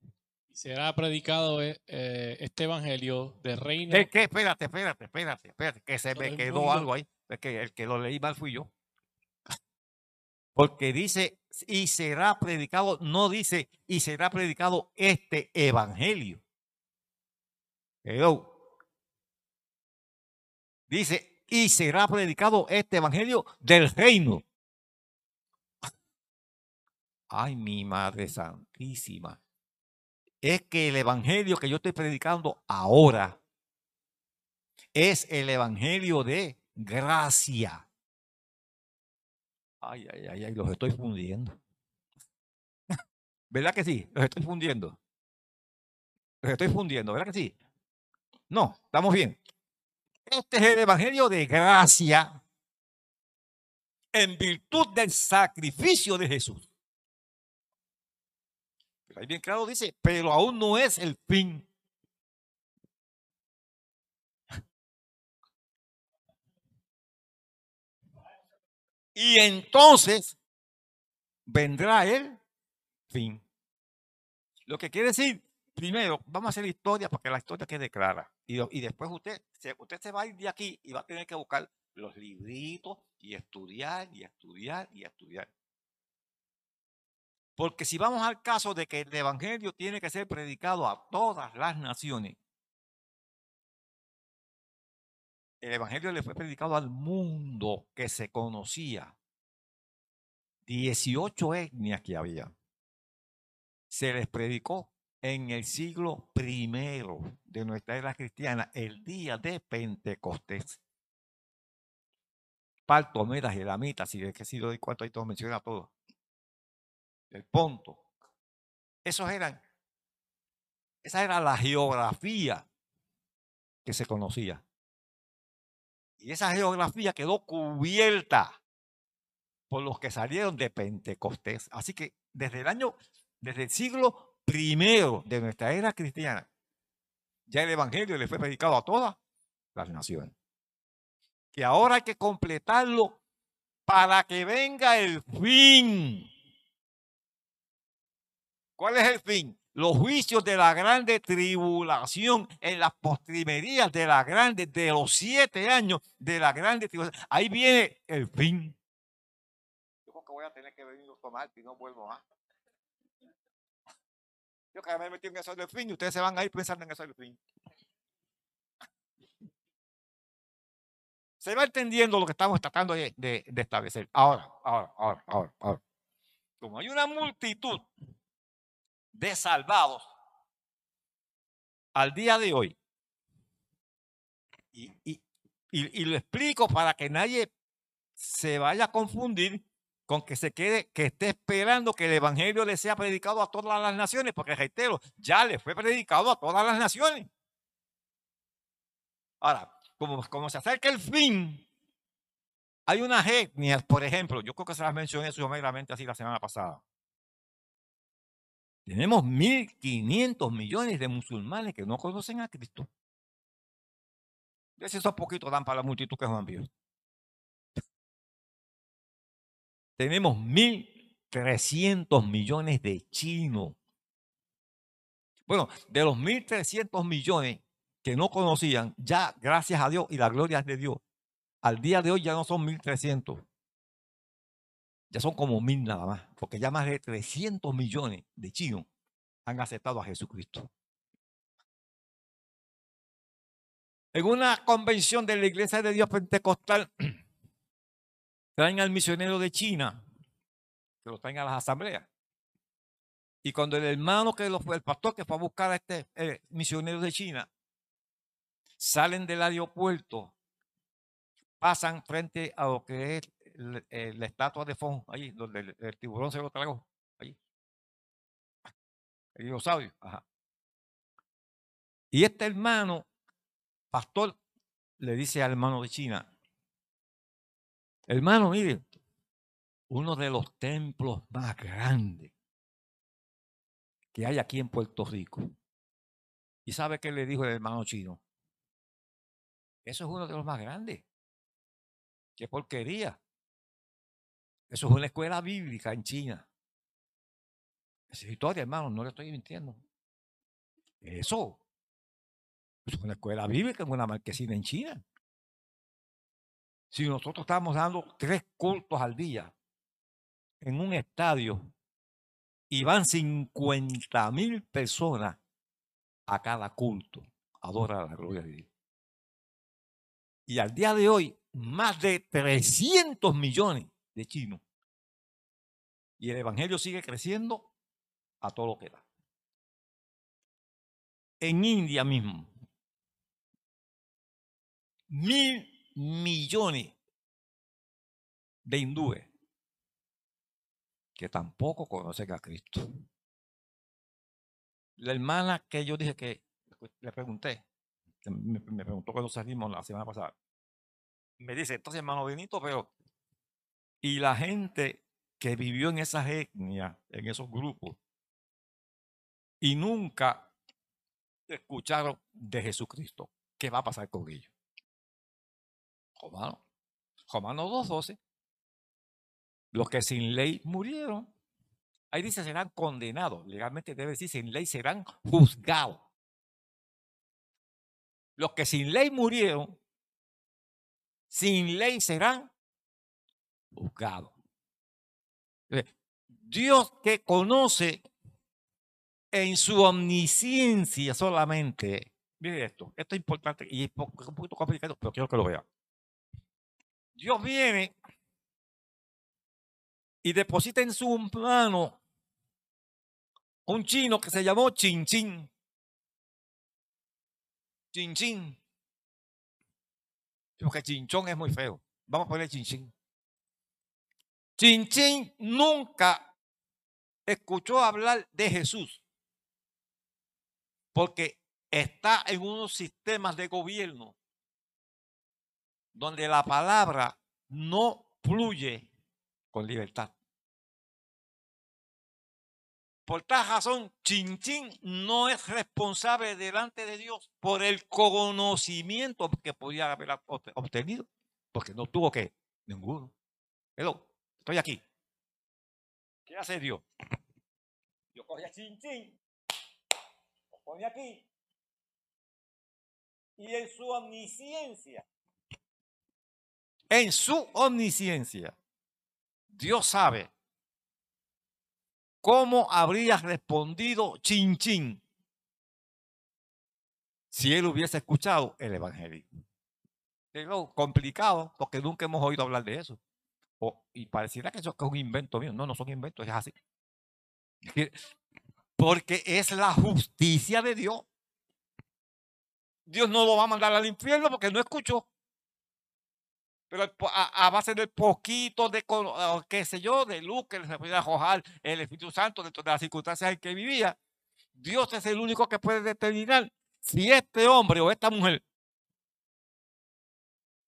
Y será predicado eh, eh, este evangelio del reino. ¿Qué, qué? Espérate, espérate, espérate, espérate, que se me quedó mundo. algo ahí. Es que el que lo leí mal fui yo. Porque dice, y será predicado, no dice, y será predicado este evangelio. Hello. Dice, y será predicado este evangelio del reino. Ay, mi Madre Santísima. Es que el evangelio que yo estoy predicando ahora es el evangelio de gracia. Ay, ay, ay, ay, los estoy fundiendo. ¿Verdad que sí? Los estoy fundiendo. Los estoy fundiendo, ¿verdad que sí? No, estamos bien. Este es el evangelio de gracia en virtud del sacrificio de Jesús. Ahí bien claro dice, pero aún no es el fin. Y entonces vendrá el fin. Lo que quiere decir, primero, vamos a hacer historia para que la historia quede clara. Y, después usted usted se va a ir de aquí y va a tener que buscar los libritos y estudiar y estudiar y estudiar. Porque si vamos al caso de que el Evangelio tiene que ser predicado a todas las naciones, el Evangelio le fue predicado al mundo que se conocía. 18 etnias que había. Se les predicó en el siglo primero de nuestra era cristiana, el día de Pentecostés. Parto, Medas, Elamitas, si es que si lo doy cuánto ahí todo menciona todo. El Ponto. Esos eran, esa era la geografía que se conocía. Y esa geografía quedó cubierta por los que salieron de Pentecostés. Así que desde el año, desde el siglo primero de nuestra era cristiana, ya el Evangelio le fue predicado a todas las naciones. Que ahora hay que completarlo para que venga el fin. ¿Cuál es el fin? Los juicios de la grande tribulación en las postrimerías de la grande, de los siete años de la grande tribulación. Ahí viene el fin. Yo creo que voy a tener que venir a tomar y no vuelvo más. Yo que me metí en eso del fin y ustedes se van a ir pensando en eso del fin. Se va entendiendo lo que estamos tratando de- de establecer. Ahora, ahora, ahora, ahora, ahora. Como hay una multitud de salvados al día de hoy, y, lo explico para que nadie se vaya a confundir con que se quede, que esté esperando que el evangelio le sea predicado a todas las naciones, porque reitero, ya le fue predicado a todas las naciones. Ahora, como, como se acerca el fin, hay unas etnias, por ejemplo, yo creo que se las mencioné someramente así la semana pasada. Tenemos 1.500 millones de musulmanes que no conocen a Cristo. Y esos poquitos dan para la multitud que Juan vio. Tenemos 1.300 millones de chinos. Bueno, de los 1.300 millones que no conocían, ya gracias a Dios y la gloria es de Dios, al día de hoy ya no son 1.300. Ya son como mil nada más, porque ya más de 300 millones de chinos han aceptado a Jesucristo. En una convención de la Iglesia de Dios Pentecostal, traen al misionero de China, que lo traen a las asambleas. Y cuando el hermano que lo el pastor que fue a buscar a este eh, misionero de China, salen del aeropuerto, pasan frente a lo que es el- la estatua de Fon, allí, donde el, el tiburón se lo tragó, allí. El dinosaurio, ajá. Y este hermano, pastor, le dice al hermano de China, hermano, mire, uno de los templos más grandes que hay aquí en Puerto Rico. ¿Y sabe qué le dijo el hermano chino? Eso es uno de los más grandes. Qué porquería. Eso es una escuela bíblica en China. Esa es historia, hermano, no le estoy mintiendo. Eso. Es una escuela bíblica en una marquesina en China. Si nosotros estamos dando tres cultos al día en un estadio y van 50 mil personas a cada culto, adora la gloria de Dios. Y al día de hoy, más de 300 millones de chinos. Y el Evangelio sigue creciendo a todo lo que da. En India mismo, mil millones de hindúes que tampoco conocen a Cristo. La hermana que yo dije que le pregunté, me, me preguntó cuando salimos la semana pasada, me dice, entonces hermano Benito, pero y la gente que vivió en esas etnias, en esos grupos, y nunca escucharon de Jesucristo, ¿qué va a pasar con ellos? Romano, Romano 2.12, los que sin ley murieron, ahí dice serán condenados, legalmente debe decir sin ley serán juzgados. Los que sin ley murieron, sin ley serán juzgados. Dios que conoce en su omnisciencia solamente. Mire esto, esto es importante y es un poquito complicado, pero quiero que lo vea. Dios viene y deposita en su mano un chino que se llamó Chin Chin. Chin Chin. Porque Chinchón es muy feo. Vamos a poner Chin Chin. Chin Chin nunca escuchó hablar de Jesús. Porque está en unos sistemas de gobierno donde la palabra no fluye con libertad. Por tal razón, Chinchín no es responsable delante de Dios por el conocimiento que podía haber obtenido, porque no tuvo que ninguno. Pero estoy aquí. ¿Qué hace Dios? Yo cogí a Chinchín, lo pone aquí, y en su omnisciencia, en su omnisciencia, Dios sabe ¿Cómo habría respondido Chin Chin si él hubiese escuchado el Evangelio? Es complicado porque nunca hemos oído hablar de eso. Y pareciera que eso es un invento mío. No, no son inventos, es así. Porque es la justicia de Dios. Dios no lo va a mandar al infierno porque no escuchó. Pero a, base del poquito de, qué sé yo, de luz que se podía arrojar el Espíritu Santo dentro de las circunstancias en que vivía, Dios es el único que puede determinar si este hombre o esta mujer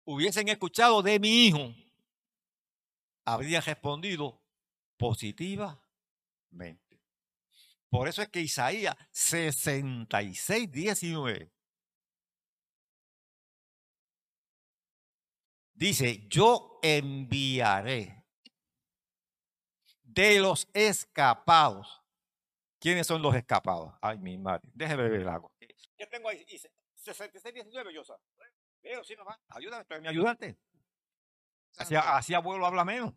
hubiesen escuchado de mi hijo, habrían respondido positivamente. Por eso es que Isaías 66, 19 Dice, yo enviaré de los escapados. ¿Quiénes son los escapados? Ay, mi madre. Déjeme beber el agua. ¿Qué tengo ahí? 66, 19, yo Pero sí, mamá, ayúdame, ayudante. Así, abuelo habla menos.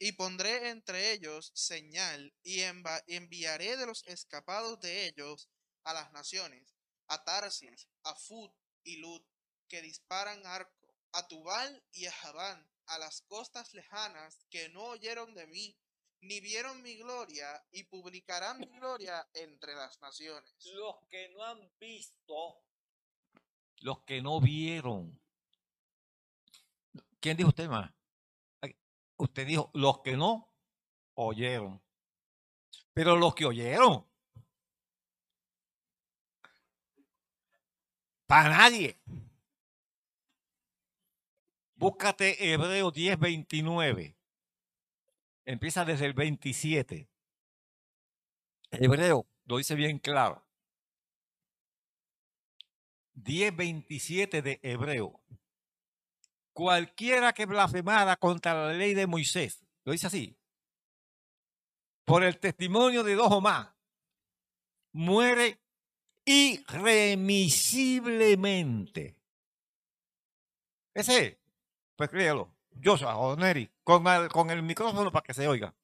Y pondré entre ellos señal y enviaré de los escapados de ellos a las naciones a Tarsis, a Fut y Lut, que disparan arco, a Tubal y a Javán, a las costas lejanas, que no oyeron de mí, ni vieron mi gloria, y publicarán mi gloria entre las naciones. Los que no han visto, los que no vieron. ¿Quién dijo usted más? Usted dijo, los que no oyeron. Pero los que oyeron, Para nadie. Búscate Hebreo 10, 29. Empieza desde el 27. Hebreo lo dice bien claro. 10, 27 de Hebreo. Cualquiera que blasfemara contra la ley de Moisés, lo dice así, por el testimonio de dos o más, muere irremisiblemente. Ese es. Pues créelo. Joshua o Neri, con el, con el micrófono para que se oiga.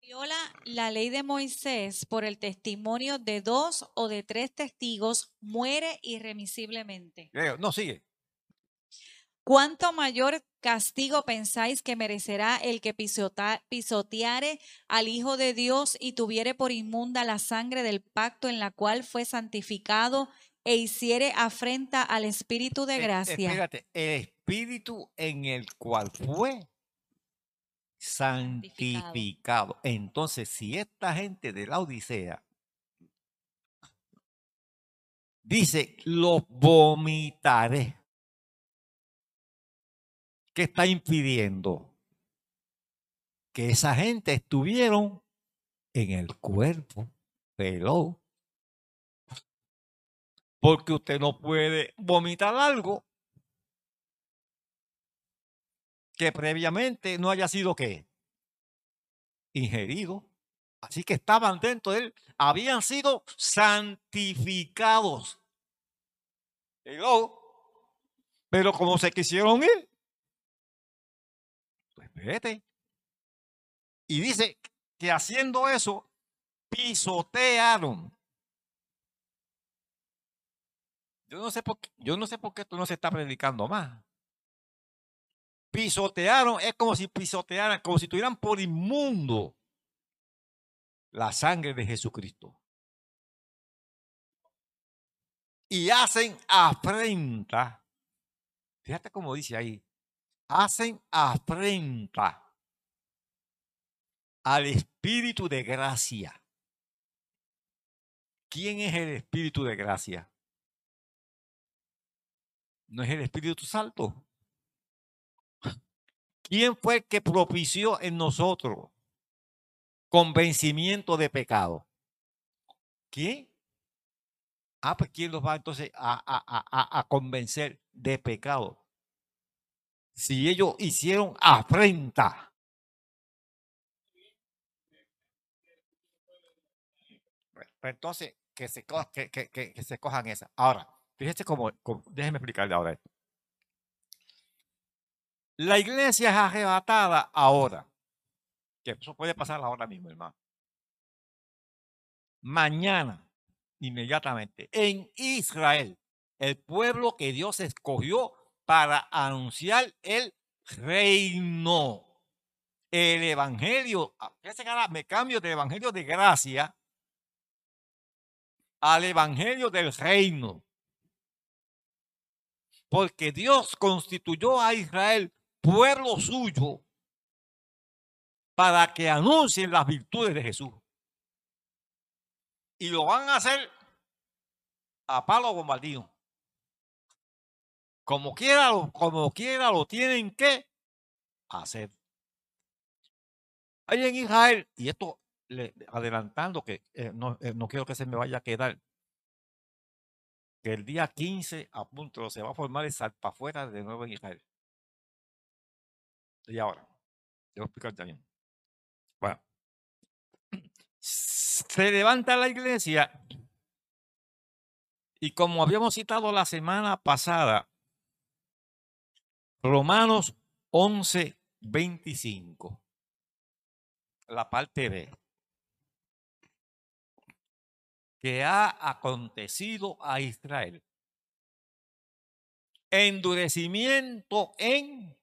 que viola la ley de Moisés por el testimonio de dos o de tres testigos muere irremisiblemente. No, sigue. ¿Cuánto mayor castigo pensáis que merecerá el que pisoteare al Hijo de Dios y tuviere por inmunda la sangre del pacto en la cual fue santificado e hiciere afrenta al Espíritu de Eh, gracia? espérate, el espíritu en el cual fue Santificado. Entonces, si esta gente de la Odisea dice, los vomitaré, ¿qué está impidiendo? Que esa gente estuvieron en el cuerpo. Hello. Porque usted no puede vomitar algo que previamente no haya sido qué? Ingerido. Así que estaban dentro de él, habían sido santificados. Hello. Pero como se quisieron ir, pues vete. Y dice que haciendo eso, pisotearon. Yo no sé por qué, yo no sé por qué esto no se está predicando más. Pisotearon, es como si pisotearan, como si tuvieran por inmundo la sangre de Jesucristo. Y hacen afrenta. Fíjate cómo dice ahí. Hacen afrenta al Espíritu de gracia. ¿Quién es el Espíritu de gracia? ¿No es el Espíritu Santo? ¿Quién fue el que propició en nosotros convencimiento de pecado? ¿Quién? Ah, pues ¿quién los va entonces a, a- a- a- convencer de pecado? Si ellos hicieron afrenta. Pues, entonces, que se, co- que, que- que- se cojan esa. Ahora, fíjese cómo, cómo- déjeme explicarle ahora esto. La iglesia es arrebatada ahora. Que eso puede pasar ahora mismo, hermano. Mañana, inmediatamente, en Israel, el pueblo que Dios escogió para anunciar el reino. El evangelio, ah, me cambio del evangelio de gracia al evangelio del reino. Porque Dios constituyó a Israel pueblo suyo para que anuncien las virtudes de Jesús. Y lo van a hacer a palo bombardino. Como quiera, como quiera lo tienen que hacer. Hay en Israel, y esto le- adelantando que eh, no, eh, no quiero que se me vaya a quedar, que el día 15 a punto se va a formar el salpafuera de nuevo en Israel. Y ahora, te voy a explicar también. Bueno, se levanta la iglesia y como habíamos citado la semana pasada, Romanos 11, 25, la parte B, que ha acontecido a Israel. Endurecimiento en,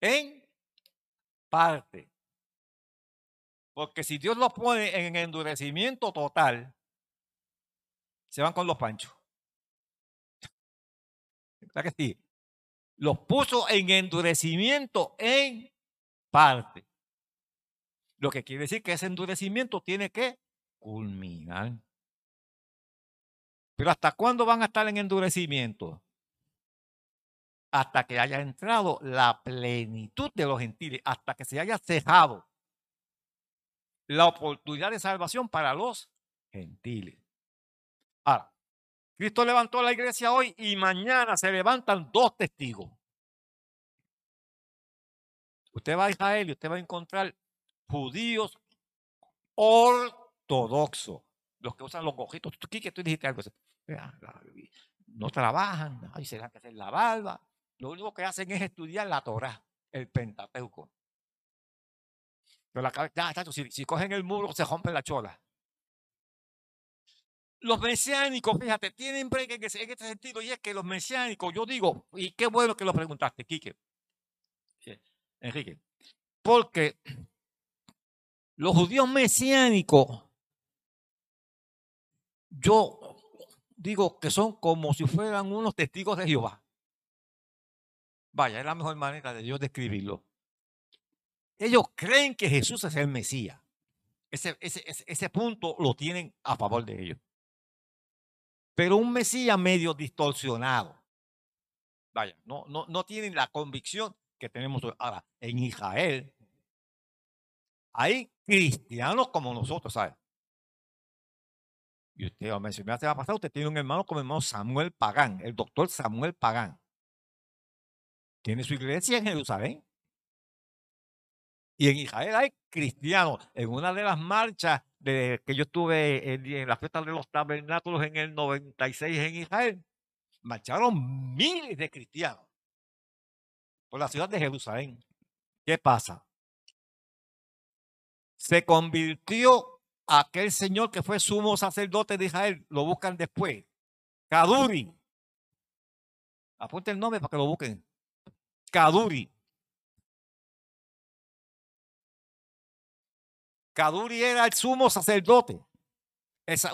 en parte. Porque si Dios los pone en endurecimiento total, se van con los panchos. ¿Verdad que sí? Los puso en endurecimiento en parte. Lo que quiere decir que ese endurecimiento tiene que culminar. Pero ¿hasta cuándo van a estar en endurecimiento? Hasta que haya entrado la plenitud de los gentiles, hasta que se haya cejado la oportunidad de salvación para los gentiles. Ahora, Cristo levantó la iglesia hoy y mañana se levantan dos testigos. Usted va a Israel y usted va a encontrar judíos ortodoxos, los que usan los cojitos. Tú, Quique, tú dijiste algo No trabajan, ay, se dan que hacer la barba. Lo único que hacen es estudiar la Torah, el Pentateuco. Pero la cabe- ya, chacho, si, si cogen el muro, se rompen la chola. Los mesiánicos, fíjate, tienen break en en este sentido, y es que los mesiánicos, yo digo, y qué bueno que lo preguntaste, Quique. Sí, Enrique. Porque los judíos mesiánicos, yo digo que son como si fueran unos testigos de Jehová. Vaya, es la mejor manera de Dios describirlo. Ellos creen que Jesús es el Mesías. Ese, punto lo tienen a favor de ellos. Pero un Mesías medio distorsionado. Vaya, no, tienen la convicción que tenemos. Ahora, en Israel hay cristianos como nosotros, ¿sabes? Y usted lo mencionó la semana pasada, usted tiene un hermano como el hermano Samuel Pagán, el doctor Samuel Pagán. Tiene su iglesia en Jerusalén. Y en Israel hay cristianos. En una de las marchas de, que yo estuve en, en la fiesta de los tabernáculos en el 96 en Israel, marcharon miles de cristianos por la ciudad de Jerusalén. ¿Qué pasa? Se convirtió aquel señor que fue sumo sacerdote de Israel, lo buscan después, Kaduri. Apunte el nombre para que lo busquen. Kaduri. Kaduri era el sumo sacerdote.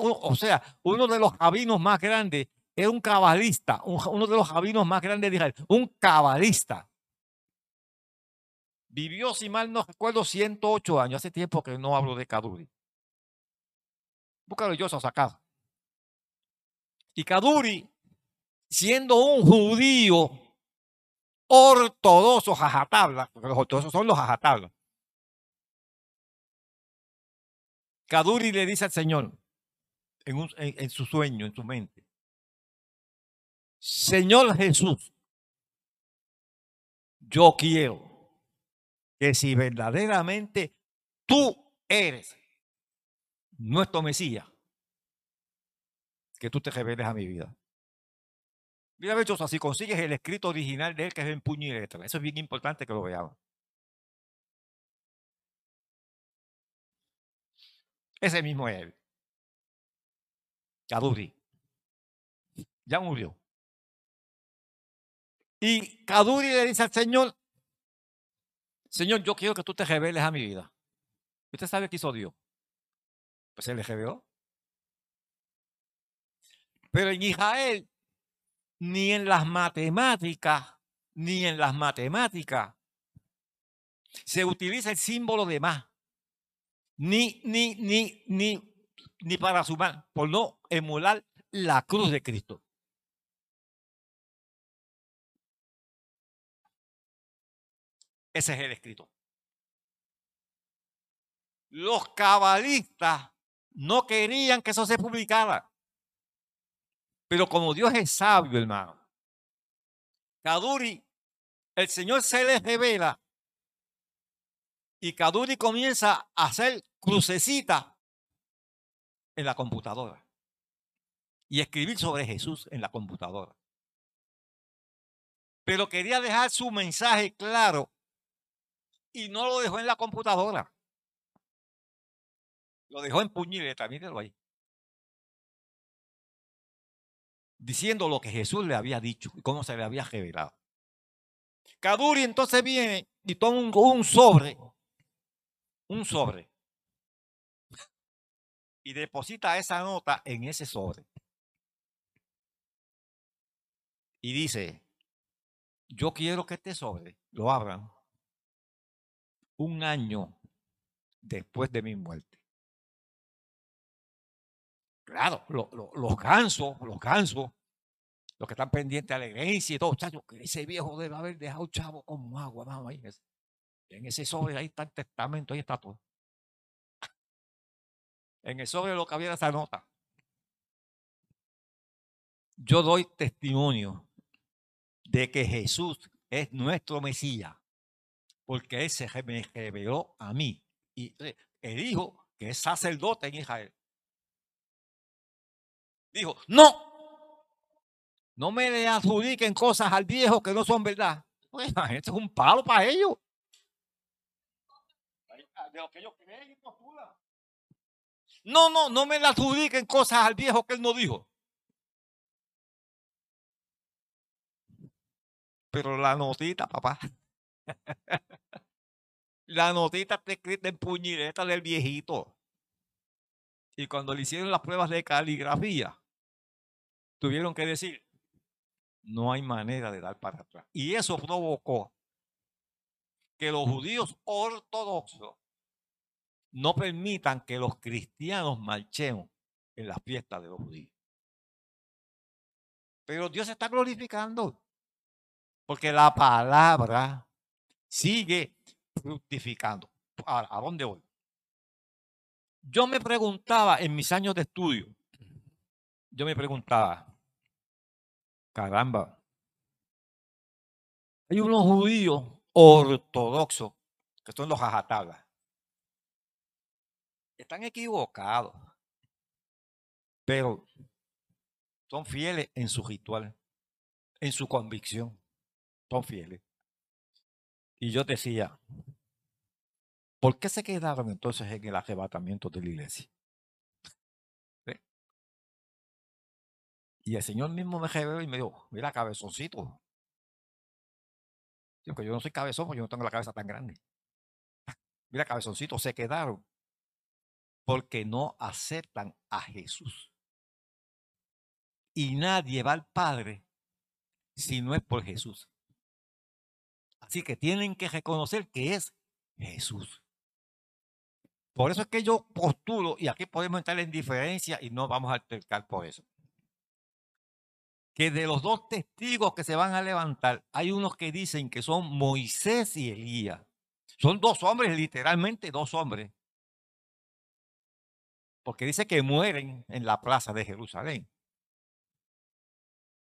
O sea, uno de los rabinos más grandes era un cabalista, un- uno de los rabinos más grandes de Israel, un cabalista. Vivió, si mal no recuerdo, 108 años. Hace tiempo que no hablo de Kaduri. Búscalo yo acá. Y Kaduri, siendo un judío ortodoxo, jajatabla, porque los ortodoxos son los jajatabla. Kaduri le dice al Señor en, un- en- en su sueño, en su mente, Señor Jesús, yo quiero que si verdaderamente tú eres nuestro Mesías, que tú te reveles a mi vida. Mira, Bechosa, si consigues el escrito original de él, que es en puño y letra, eso es bien importante que lo veamos. Ese mismo es él. Kaduri. Ya murió. Y Kaduri le dice al Señor, Señor, yo quiero que tú te reveles a mi vida. ¿Usted sabe qué hizo Dios? Pues se le reveló. Pero en Israel, ni en las matemáticas, ni en las matemáticas, se utiliza el símbolo de más. Ni, ni, ni, ni, ni para sumar, por no emular la cruz de Cristo. Ese es el escrito. Los cabalistas no querían que eso se publicara. Pero como Dios es sabio, hermano, Kaduri, el Señor se le revela y Kaduri comienza a hacer crucecita en la computadora y escribir sobre Jesús en la computadora. Pero quería dejar su mensaje claro y no lo dejó en la computadora. Lo dejó en letra, míralo ahí. Diciendo lo que Jesús le había dicho y cómo se le había revelado. Kaduri entonces viene y toma un, un sobre, un sobre, y deposita esa nota en ese sobre. Y dice, yo quiero que este sobre lo abran un año después de mi muerte. Claro, lo- los gansos, los gansos, Los que están pendientes a la herencia y todo, chacho, que ese viejo debe haber dejado chavo como agua, vamos ahí. en ese- sobre ahí está el testamento, ahí está todo. En el sobre lo que había era esa nota. Yo doy testimonio de que Jesús es nuestro Mesías, porque Él se me reveló a mí. Y eh, Él dijo que es sacerdote en Israel. Dijo, no, no me le adjudiquen cosas al viejo que no son verdad. Pues, esto es un palo para ellos. De lo que ellos creen y postulan. No, no, no me le adjudiquen cosas al viejo que él no dijo. Pero la notita, papá. la notita está escrita en puñileta del viejito. Y cuando le hicieron las pruebas de caligrafía, tuvieron que decir, no hay manera de dar para atrás. Y eso provocó que los judíos ortodoxos no permitan que los cristianos marchemos en las fiestas de los judíos. Pero Dios está glorificando. Porque la palabra sigue fructificando. Ahora, ¿a dónde voy? Yo me preguntaba en mis años de estudio, yo me preguntaba, caramba, hay unos judíos ortodoxos que son los ajatablas. Están equivocados, pero son fieles en su ritual, en su convicción son fieles. Y yo decía, ¿por qué se quedaron entonces en el arrebatamiento de la iglesia? Y el Señor mismo me reveló y me dijo, mira cabezoncito. Que yo no soy cabezón porque yo no tengo la cabeza tan grande. Mira cabezoncito, se quedaron porque no aceptan a Jesús. Y nadie va al Padre si no es por Jesús. Así que tienen que reconocer que es Jesús. Por eso es que yo postulo, y aquí podemos entrar en diferencia y no vamos a altercar por eso. Que de los dos testigos que se van a levantar, hay unos que dicen que son Moisés y Elías. Son dos hombres, literalmente dos hombres. Porque dice que mueren en la plaza de Jerusalén.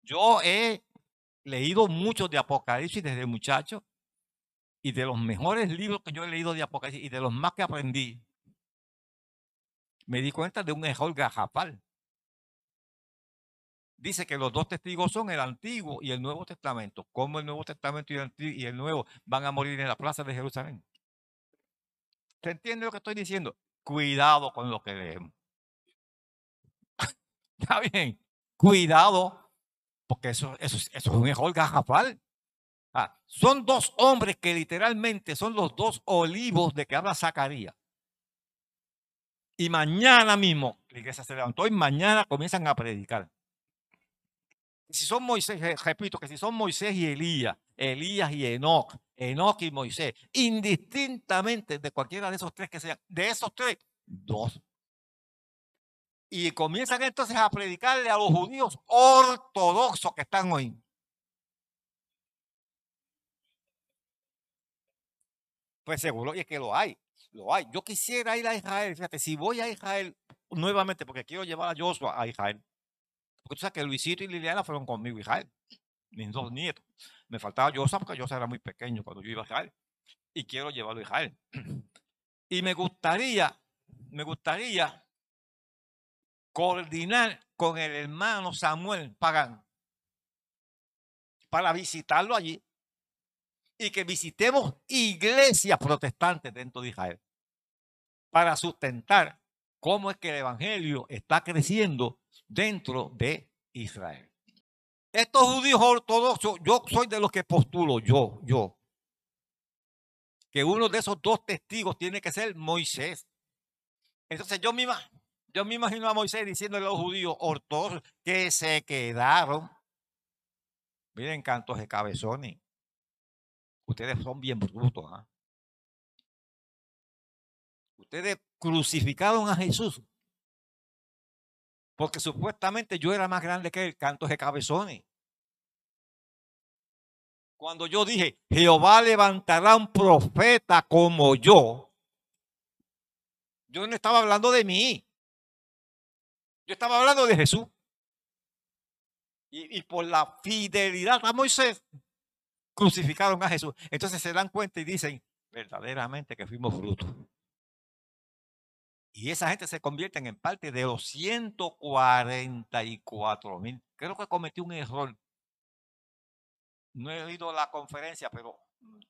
Yo he leído mucho de Apocalipsis desde muchacho y de los mejores libros que yo he leído de Apocalipsis y de los más que aprendí, me di cuenta de un error garrafal. Dice que los dos testigos son el Antiguo y el Nuevo Testamento. ¿Cómo el Nuevo Testamento y el, y el Nuevo van a morir en la plaza de Jerusalén? ¿Se entiende lo que estoy diciendo? Cuidado con lo que leemos. Está bien. Cuidado, porque eso, eso, eso es un error garrafal. Ah, son dos hombres que literalmente son los dos olivos de que habla Zacarías. Y mañana mismo la iglesia se levantó y mañana comienzan a predicar. Si son Moisés, repito, que si son Moisés y Elías, Elías y Enoch, Enoch y Moisés, indistintamente de cualquiera de esos tres que sean, de esos tres, dos. Y comienzan entonces a predicarle a los judíos ortodoxos que están hoy. Pues seguro, y es que lo hay, lo hay. Yo quisiera ir a Israel, fíjate, si voy a Israel nuevamente, porque quiero llevar a Joshua a Israel, porque tú sabes que Luisito y Liliana fueron conmigo a Israel, mis dos nietos. Me faltaba Joshua porque Joshua era muy pequeño cuando yo iba a Israel, y quiero llevarlo a Israel. Y me gustaría, me gustaría coordinar con el hermano Samuel Pagán para visitarlo allí y que visitemos iglesias protestantes dentro de Israel para sustentar cómo es que el evangelio está creciendo dentro de Israel. Estos judíos ortodoxos, yo soy de los que postulo, yo, yo, que uno de esos dos testigos tiene que ser Moisés. Entonces yo me, imagino a Moisés diciéndole a los judíos ortodoxos que se quedaron. Miren, cantos de cabezones. Ustedes son bien brutos. ¿ah? Ustedes crucificaron a Jesús. Porque supuestamente yo era más grande que el canto de cabezones. Cuando yo dije, Jehová levantará un profeta como yo, yo no estaba hablando de mí. Yo estaba hablando de Jesús. Y, y por la fidelidad a Moisés, crucificaron a Jesús. Entonces se dan cuenta y dicen, verdaderamente que fuimos frutos. Y esa gente se convierte en parte de los 144 mil. Creo que cometí un error. No he oído la conferencia, pero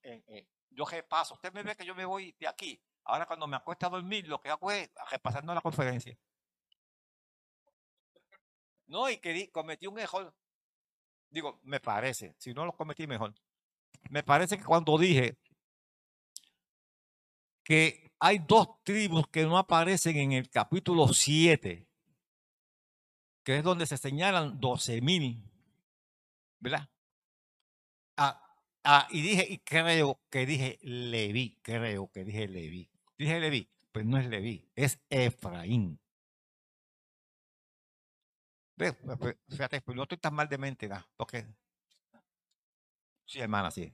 eh, eh, yo paso. Usted me ve que yo me voy de aquí. Ahora cuando me acuesto a dormir, lo que hago es repasando la conferencia. No, y que cometí un error. Digo, me parece. Si no lo cometí mejor. Me parece que cuando dije que hay dos tribus que no aparecen en el capítulo 7, que es donde se señalan 12 mil, ¿verdad? Ah, ah, y dije, y creo que dije Leví, creo que dije Leví. Dije Leví, pues no es Leví, es Efraín. Pues, pues, Fíjate, pues no estoy tan mal de mente, ¿verdad? Porque, sí, hermana, sí.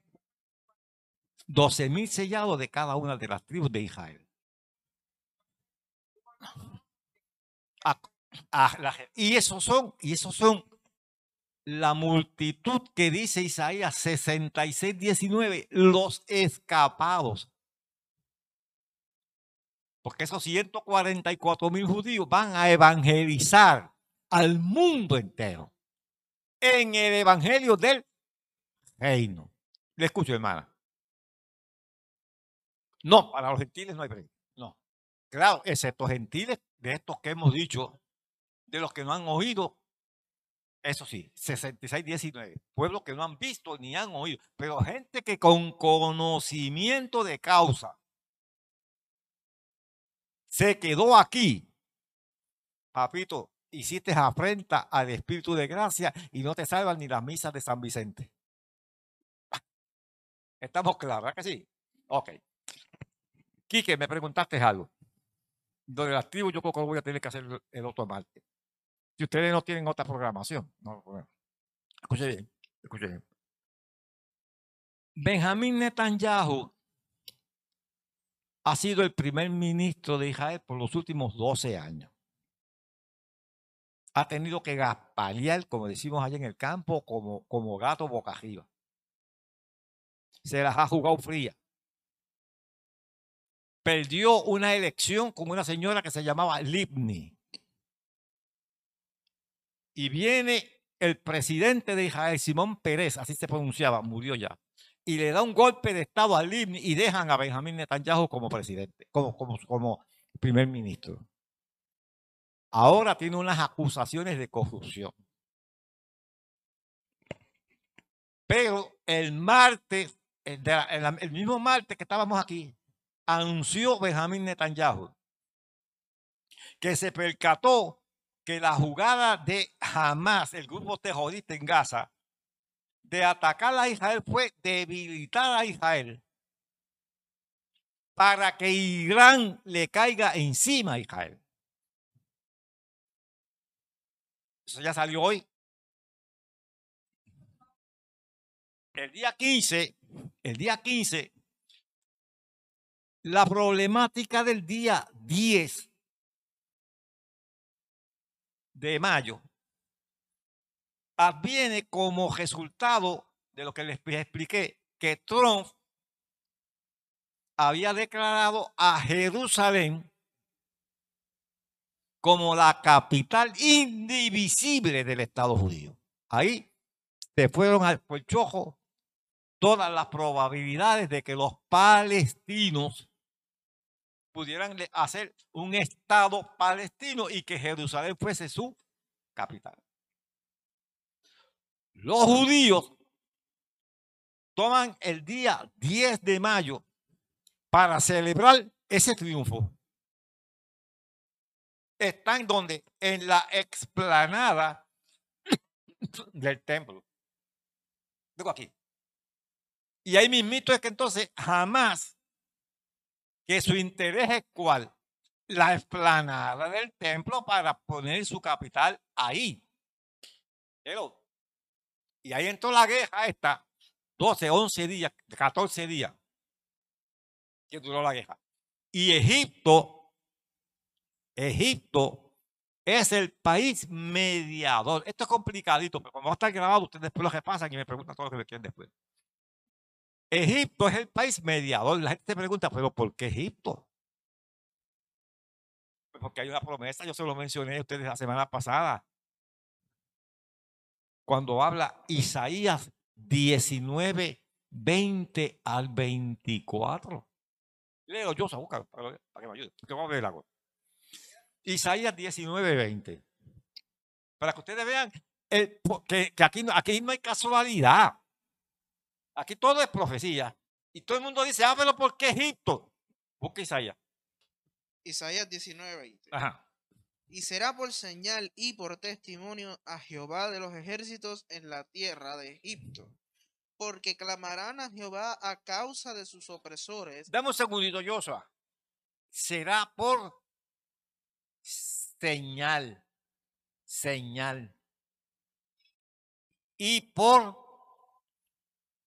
12 mil sellados de cada una de las tribus de Israel. Y esos son, y esos son la multitud que dice Isaías 66, 19, los escapados. Porque esos 144 mil judíos van a evangelizar al mundo entero en el evangelio del reino. Le escucho, hermana. No, para los gentiles no hay break. No. Claro, excepto gentiles de estos que hemos dicho, de los que no han oído, eso sí, 66, 19. Pueblos que no han visto ni han oído, pero gente que con conocimiento de causa se quedó aquí. Papito, hiciste afrenta al Espíritu de gracia y no te salvan ni las misas de San Vicente. Estamos claros, ¿verdad que sí? Ok. Quique, me preguntaste algo. Lo de las tribus, yo creo que lo voy a tener que hacer el- otro martes. Si ustedes no tienen otra programación, no problema. Escuche bien, escuche bien. Benjamín Netanyahu ha sido el primer ministro de Israel por los últimos 12 años. Ha tenido que gaspalear, como decimos allá en el campo, como, como gato boca arriba. Se las ha jugado fría perdió una elección con una señora que se llamaba Libni. Y viene el presidente de Israel, Simón Pérez, así se pronunciaba, murió ya, y le da un golpe de Estado a Libni y dejan a Benjamín Netanyahu como presidente, como, como, primer ministro. Ahora tiene unas acusaciones de corrupción. Pero el martes, el mismo martes que estábamos aquí, anunció Benjamín Netanyahu que se percató que la jugada de Hamas, el grupo terrorista en Gaza, de atacar a Israel fue debilitar a Israel para que Irán le caiga encima a Israel. Eso ya salió hoy. El día 15, el día 15, la problemática del día 10 de mayo adviene como resultado de lo que les expliqué, que Trump había declarado a Jerusalén como la capital indivisible del Estado judío. Ahí se fueron al chojo todas las probabilidades de que los palestinos pudieran hacer un Estado palestino y que Jerusalén fuese su capital. Los judíos toman el día 10 de mayo para celebrar ese triunfo. Están donde? En la explanada del templo. Digo aquí. Y ahí mismito es que entonces jamás que su interés es cuál? La explanada del templo para poner su capital ahí. Hello. Y ahí entró la guerra esta 12, 11 días, 14 días que duró la guerra. Y Egipto, Egipto es el país mediador. Esto es complicadito, pero como va a estar grabado, ustedes después lo repasan y me preguntan todo lo que me quieren después. Egipto es el país mediador. La gente se pregunta, pero ¿por qué Egipto? Pues porque hay una promesa, yo se lo mencioné a ustedes la semana pasada. Cuando habla Isaías 19, 20 al 24. Leo, yo, busca para, que me ayude, porque vamos a ver algo. Isaías 19, 20. Para que ustedes vean el- que, que aquí, aquí no hay casualidad. Aquí todo es profecía. Y todo el mundo dice, ah, pero ¿por qué Egipto? Busca Isaías. Isaías 19:20. Ajá. Y será por señal y por testimonio a Jehová de los ejércitos en la tierra de Egipto. Porque clamarán a Jehová a causa de sus opresores. Dame un segundito, Joshua. Será por señal, señal. Y por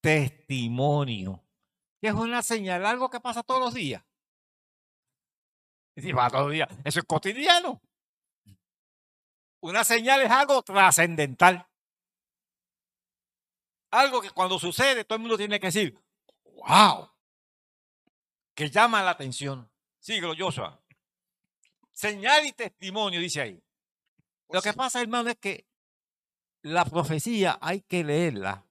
testimonio. Que es una señal, algo que pasa todos los días. Y si va todos los días, eso es cotidiano. Una señal es algo trascendental. Algo que cuando sucede todo el mundo tiene que decir, wow, que llama la atención. Síguelo, Joshua. Señal y testimonio, dice ahí. Lo que se- pasa, hermano, es que la profecía hay que leerla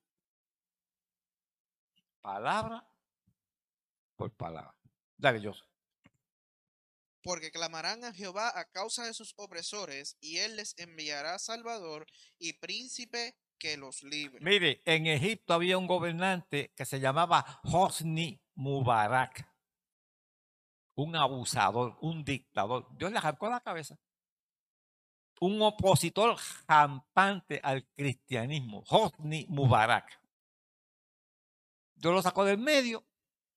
palabra por palabra. Dale, Joshua. Porque clamarán a Jehová a causa de sus opresores, y él les enviará Salvador y príncipe que los libre. Mire, en Egipto había un gobernante que se llamaba Hosni Mubarak. Un abusador, un dictador. Dios le arrancó la cabeza. Un opositor rampante al cristianismo, Hosni Mubarak. Dios lo sacó del medio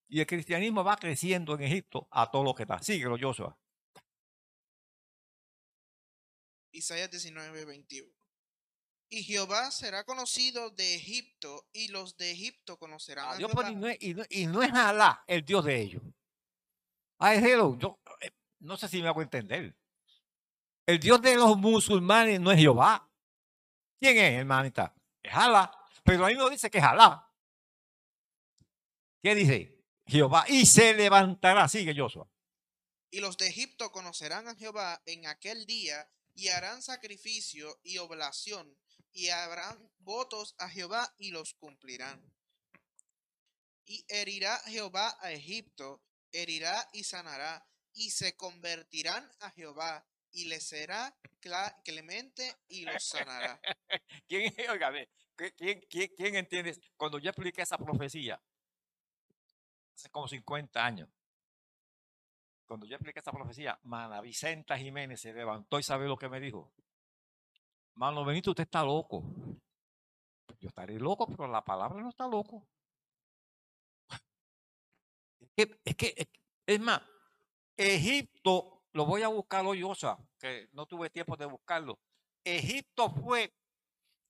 y el cristianismo va creciendo en Egipto a todo lo que está. Síguelo, Joshua. Isaías 19, 21. Y Jehová será conocido de Egipto, y los de Egipto conocerán a Dios, Jehová. y, no es, y no- y no es Alá el Dios de ellos. Ay, hello, yo eh, no sé si me hago entender. El Dios de los musulmanes no es Jehová. ¿Quién es, hermanita? Es Alá. Pero ahí no dice que es Alá. ¿Qué dice? Jehová. Y se levantará. Sigue Joshua. Y los de Egipto conocerán a Jehová en aquel día, y harán sacrificio y oblación, y harán votos a Jehová y los cumplirán. Y herirá Jehová a Egipto, herirá y sanará, y se convertirán a Jehová, y les será clemente y los sanará. ¿Quién, oiga, ve, ¿qué- quién, quién, quién entiende? Cuando yo expliqué esa profecía, hace como 50 años, cuando yo expliqué esa profecía, Mana Vicenta Jiménez se levantó y sabe lo que me dijo. Mano Benito, usted está loco. Yo estaré loco, pero la palabra no está loco. Es que, es es, más, Egipto, lo voy a buscar hoy, Osa, que no tuve tiempo de buscarlo. Egipto fue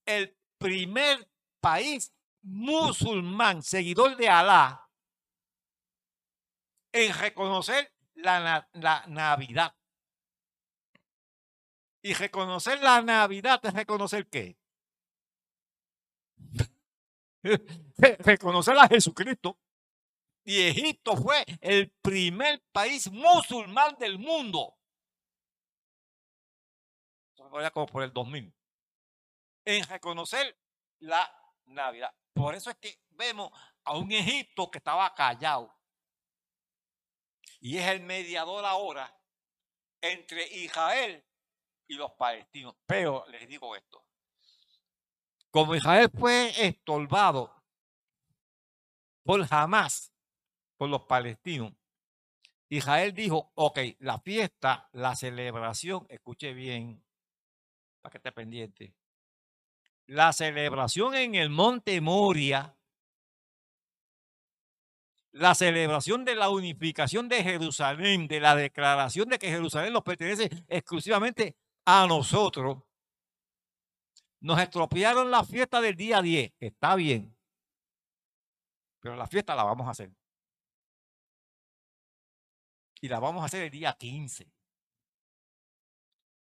el primer país musulmán, seguidor de Alá, en reconocer la, la Navidad. Y reconocer la Navidad es reconocer qué? reconocer a Jesucristo. Y Egipto fue el primer país musulmán del mundo. Como por el 2000. En reconocer la Navidad. Por eso es que vemos a un Egipto que estaba callado. Y es el mediador ahora entre Israel y los palestinos. Pero les digo esto. Como Israel fue estorbado por Hamas, por los palestinos, Israel dijo, ok, la fiesta, la celebración, escuche bien, para que esté pendiente, la celebración en el monte Moria, la celebración de la unificación de Jerusalén, de la declaración de que Jerusalén nos pertenece exclusivamente a nosotros, nos estropearon la fiesta del día 10, está bien. Pero la fiesta la vamos a hacer. Y la vamos a hacer el día 15.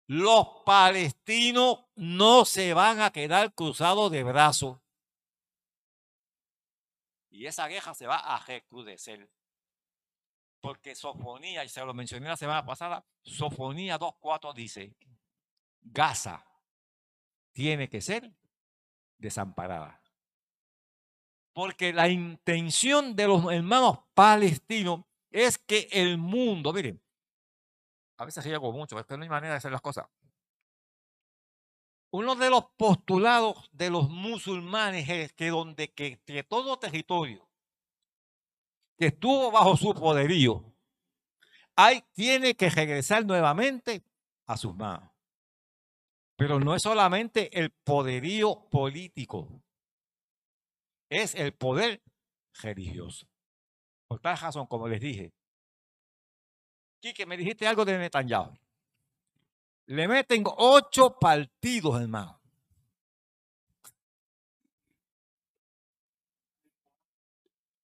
Los palestinos no se van a quedar cruzados de brazos. Y esa guerra se va a recrudecer. Porque Sofonía, y se lo mencioné la semana pasada, Sofonía 2.4 dice, Gaza tiene que ser desamparada. Porque la intención de los hermanos palestinos es que el mundo, miren, a veces riego mucho, es no hay manera de hacer las cosas. Uno de los postulados de los musulmanes es que donde que, que todo territorio que estuvo bajo su poderío, hay, tiene que regresar nuevamente a sus manos. Pero no es solamente el poderío político, es el poder religioso. Por tal razón, como les dije, Quique, me dijiste algo de Netanyahu. Le meten ocho partidos, hermano.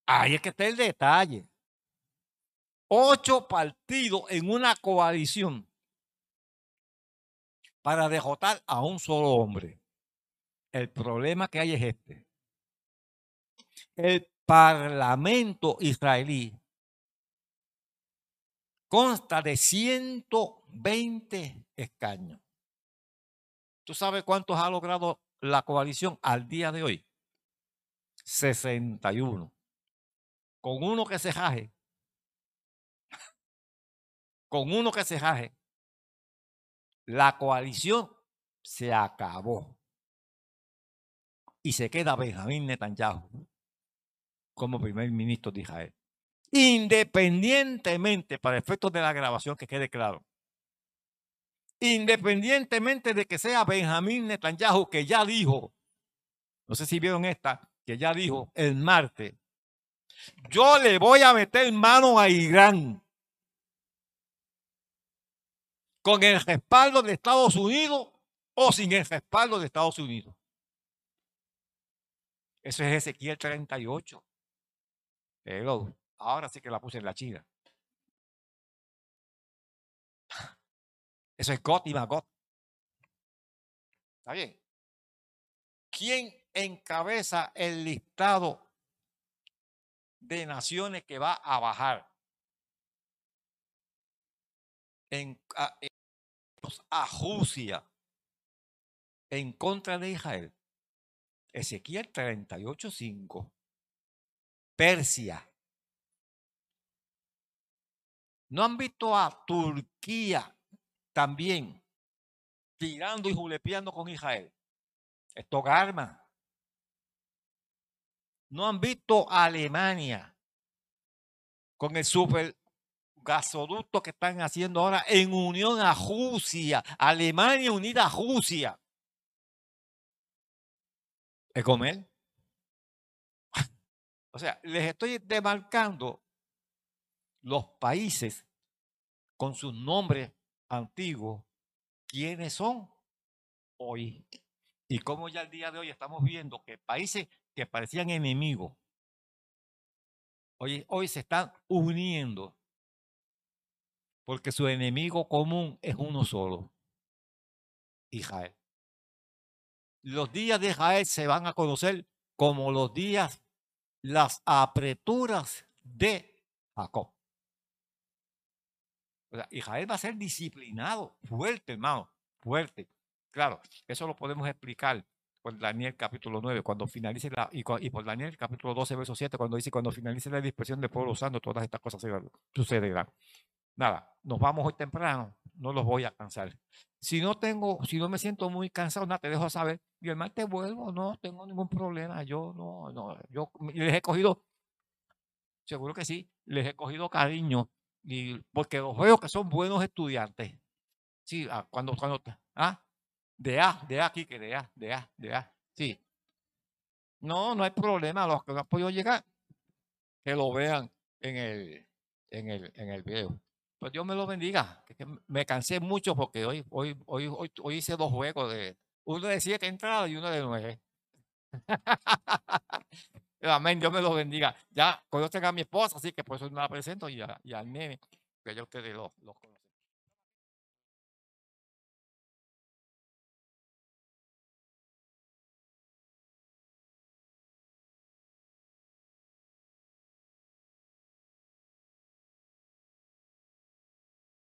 Ahí es que está el detalle. Ocho partidos en una coalición para derrotar a un solo hombre. El problema que hay es este. El Parlamento israelí consta de 120 escaños. ¿Tú sabes cuántos ha logrado la coalición al día de hoy? 61. Con uno que se jaje. Con uno que se jaje. La coalición se acabó. Y se queda Benjamín Netanyahu como primer ministro de Israel. Independientemente, para efectos de la grabación, que quede claro, independientemente de que sea Benjamín Netanyahu, que ya dijo, no sé si vieron esta, que ya dijo el martes, yo le voy a meter mano a Irán con el respaldo de Estados Unidos o sin el respaldo de Estados Unidos. Eso es Ezequiel 38. Hello. Ahora sí que la puse en la china. Eso es God y Magot. ¿Está bien? ¿Quién encabeza el listado de naciones que va a bajar? En, a, en, a Rusia en contra de Israel. Ezequiel 38.5. Persia. ¿No han visto a Turquía también tirando y julepeando con Israel? Esto arma. ¿No han visto a Alemania con el super gasoducto que están haciendo ahora en unión a Rusia? Alemania unida a Rusia. ¿Es comer? O sea, les estoy demarcando los países con sus nombres antiguos, quiénes son hoy. Y como ya el día de hoy estamos viendo que países que parecían enemigos, hoy, hoy se están uniendo porque su enemigo común es uno solo, Israel. Los días de Israel se van a conocer como los días, las apreturas de Jacob. O sea, Israel va a ser disciplinado, fuerte, hermano, fuerte. Claro, eso lo podemos explicar por Daniel capítulo 9, cuando finalice la, y, por Daniel capítulo 12, verso 7, cuando dice, cuando finalice la dispersión del pueblo santo, todas estas cosas sucederán. Nada, nos vamos hoy temprano, no los voy a cansar. Si no tengo, si no me siento muy cansado, nada, te dejo saber. Y el martes vuelvo, no tengo ningún problema. Yo no, no, yo les he cogido, seguro que sí, les he cogido cariño y porque los veo que son buenos estudiantes. Sí, ah, cuando, cuando, ah, de A, de A aquí, que de A, de A, de A, sí. No, no hay problema, los que no han podido llegar, que lo vean en el, en el, en el video. Pues Dios me lo bendiga. Me cansé mucho porque hoy, hoy, hoy, hoy, hoy hice dos juegos de uno de siete entradas y uno de nueve. Amén, Dios me lo bendiga. Ya conocen a mi esposa, así que por eso no la presento y, a- al nene, que ya ustedes lo, lo conocen.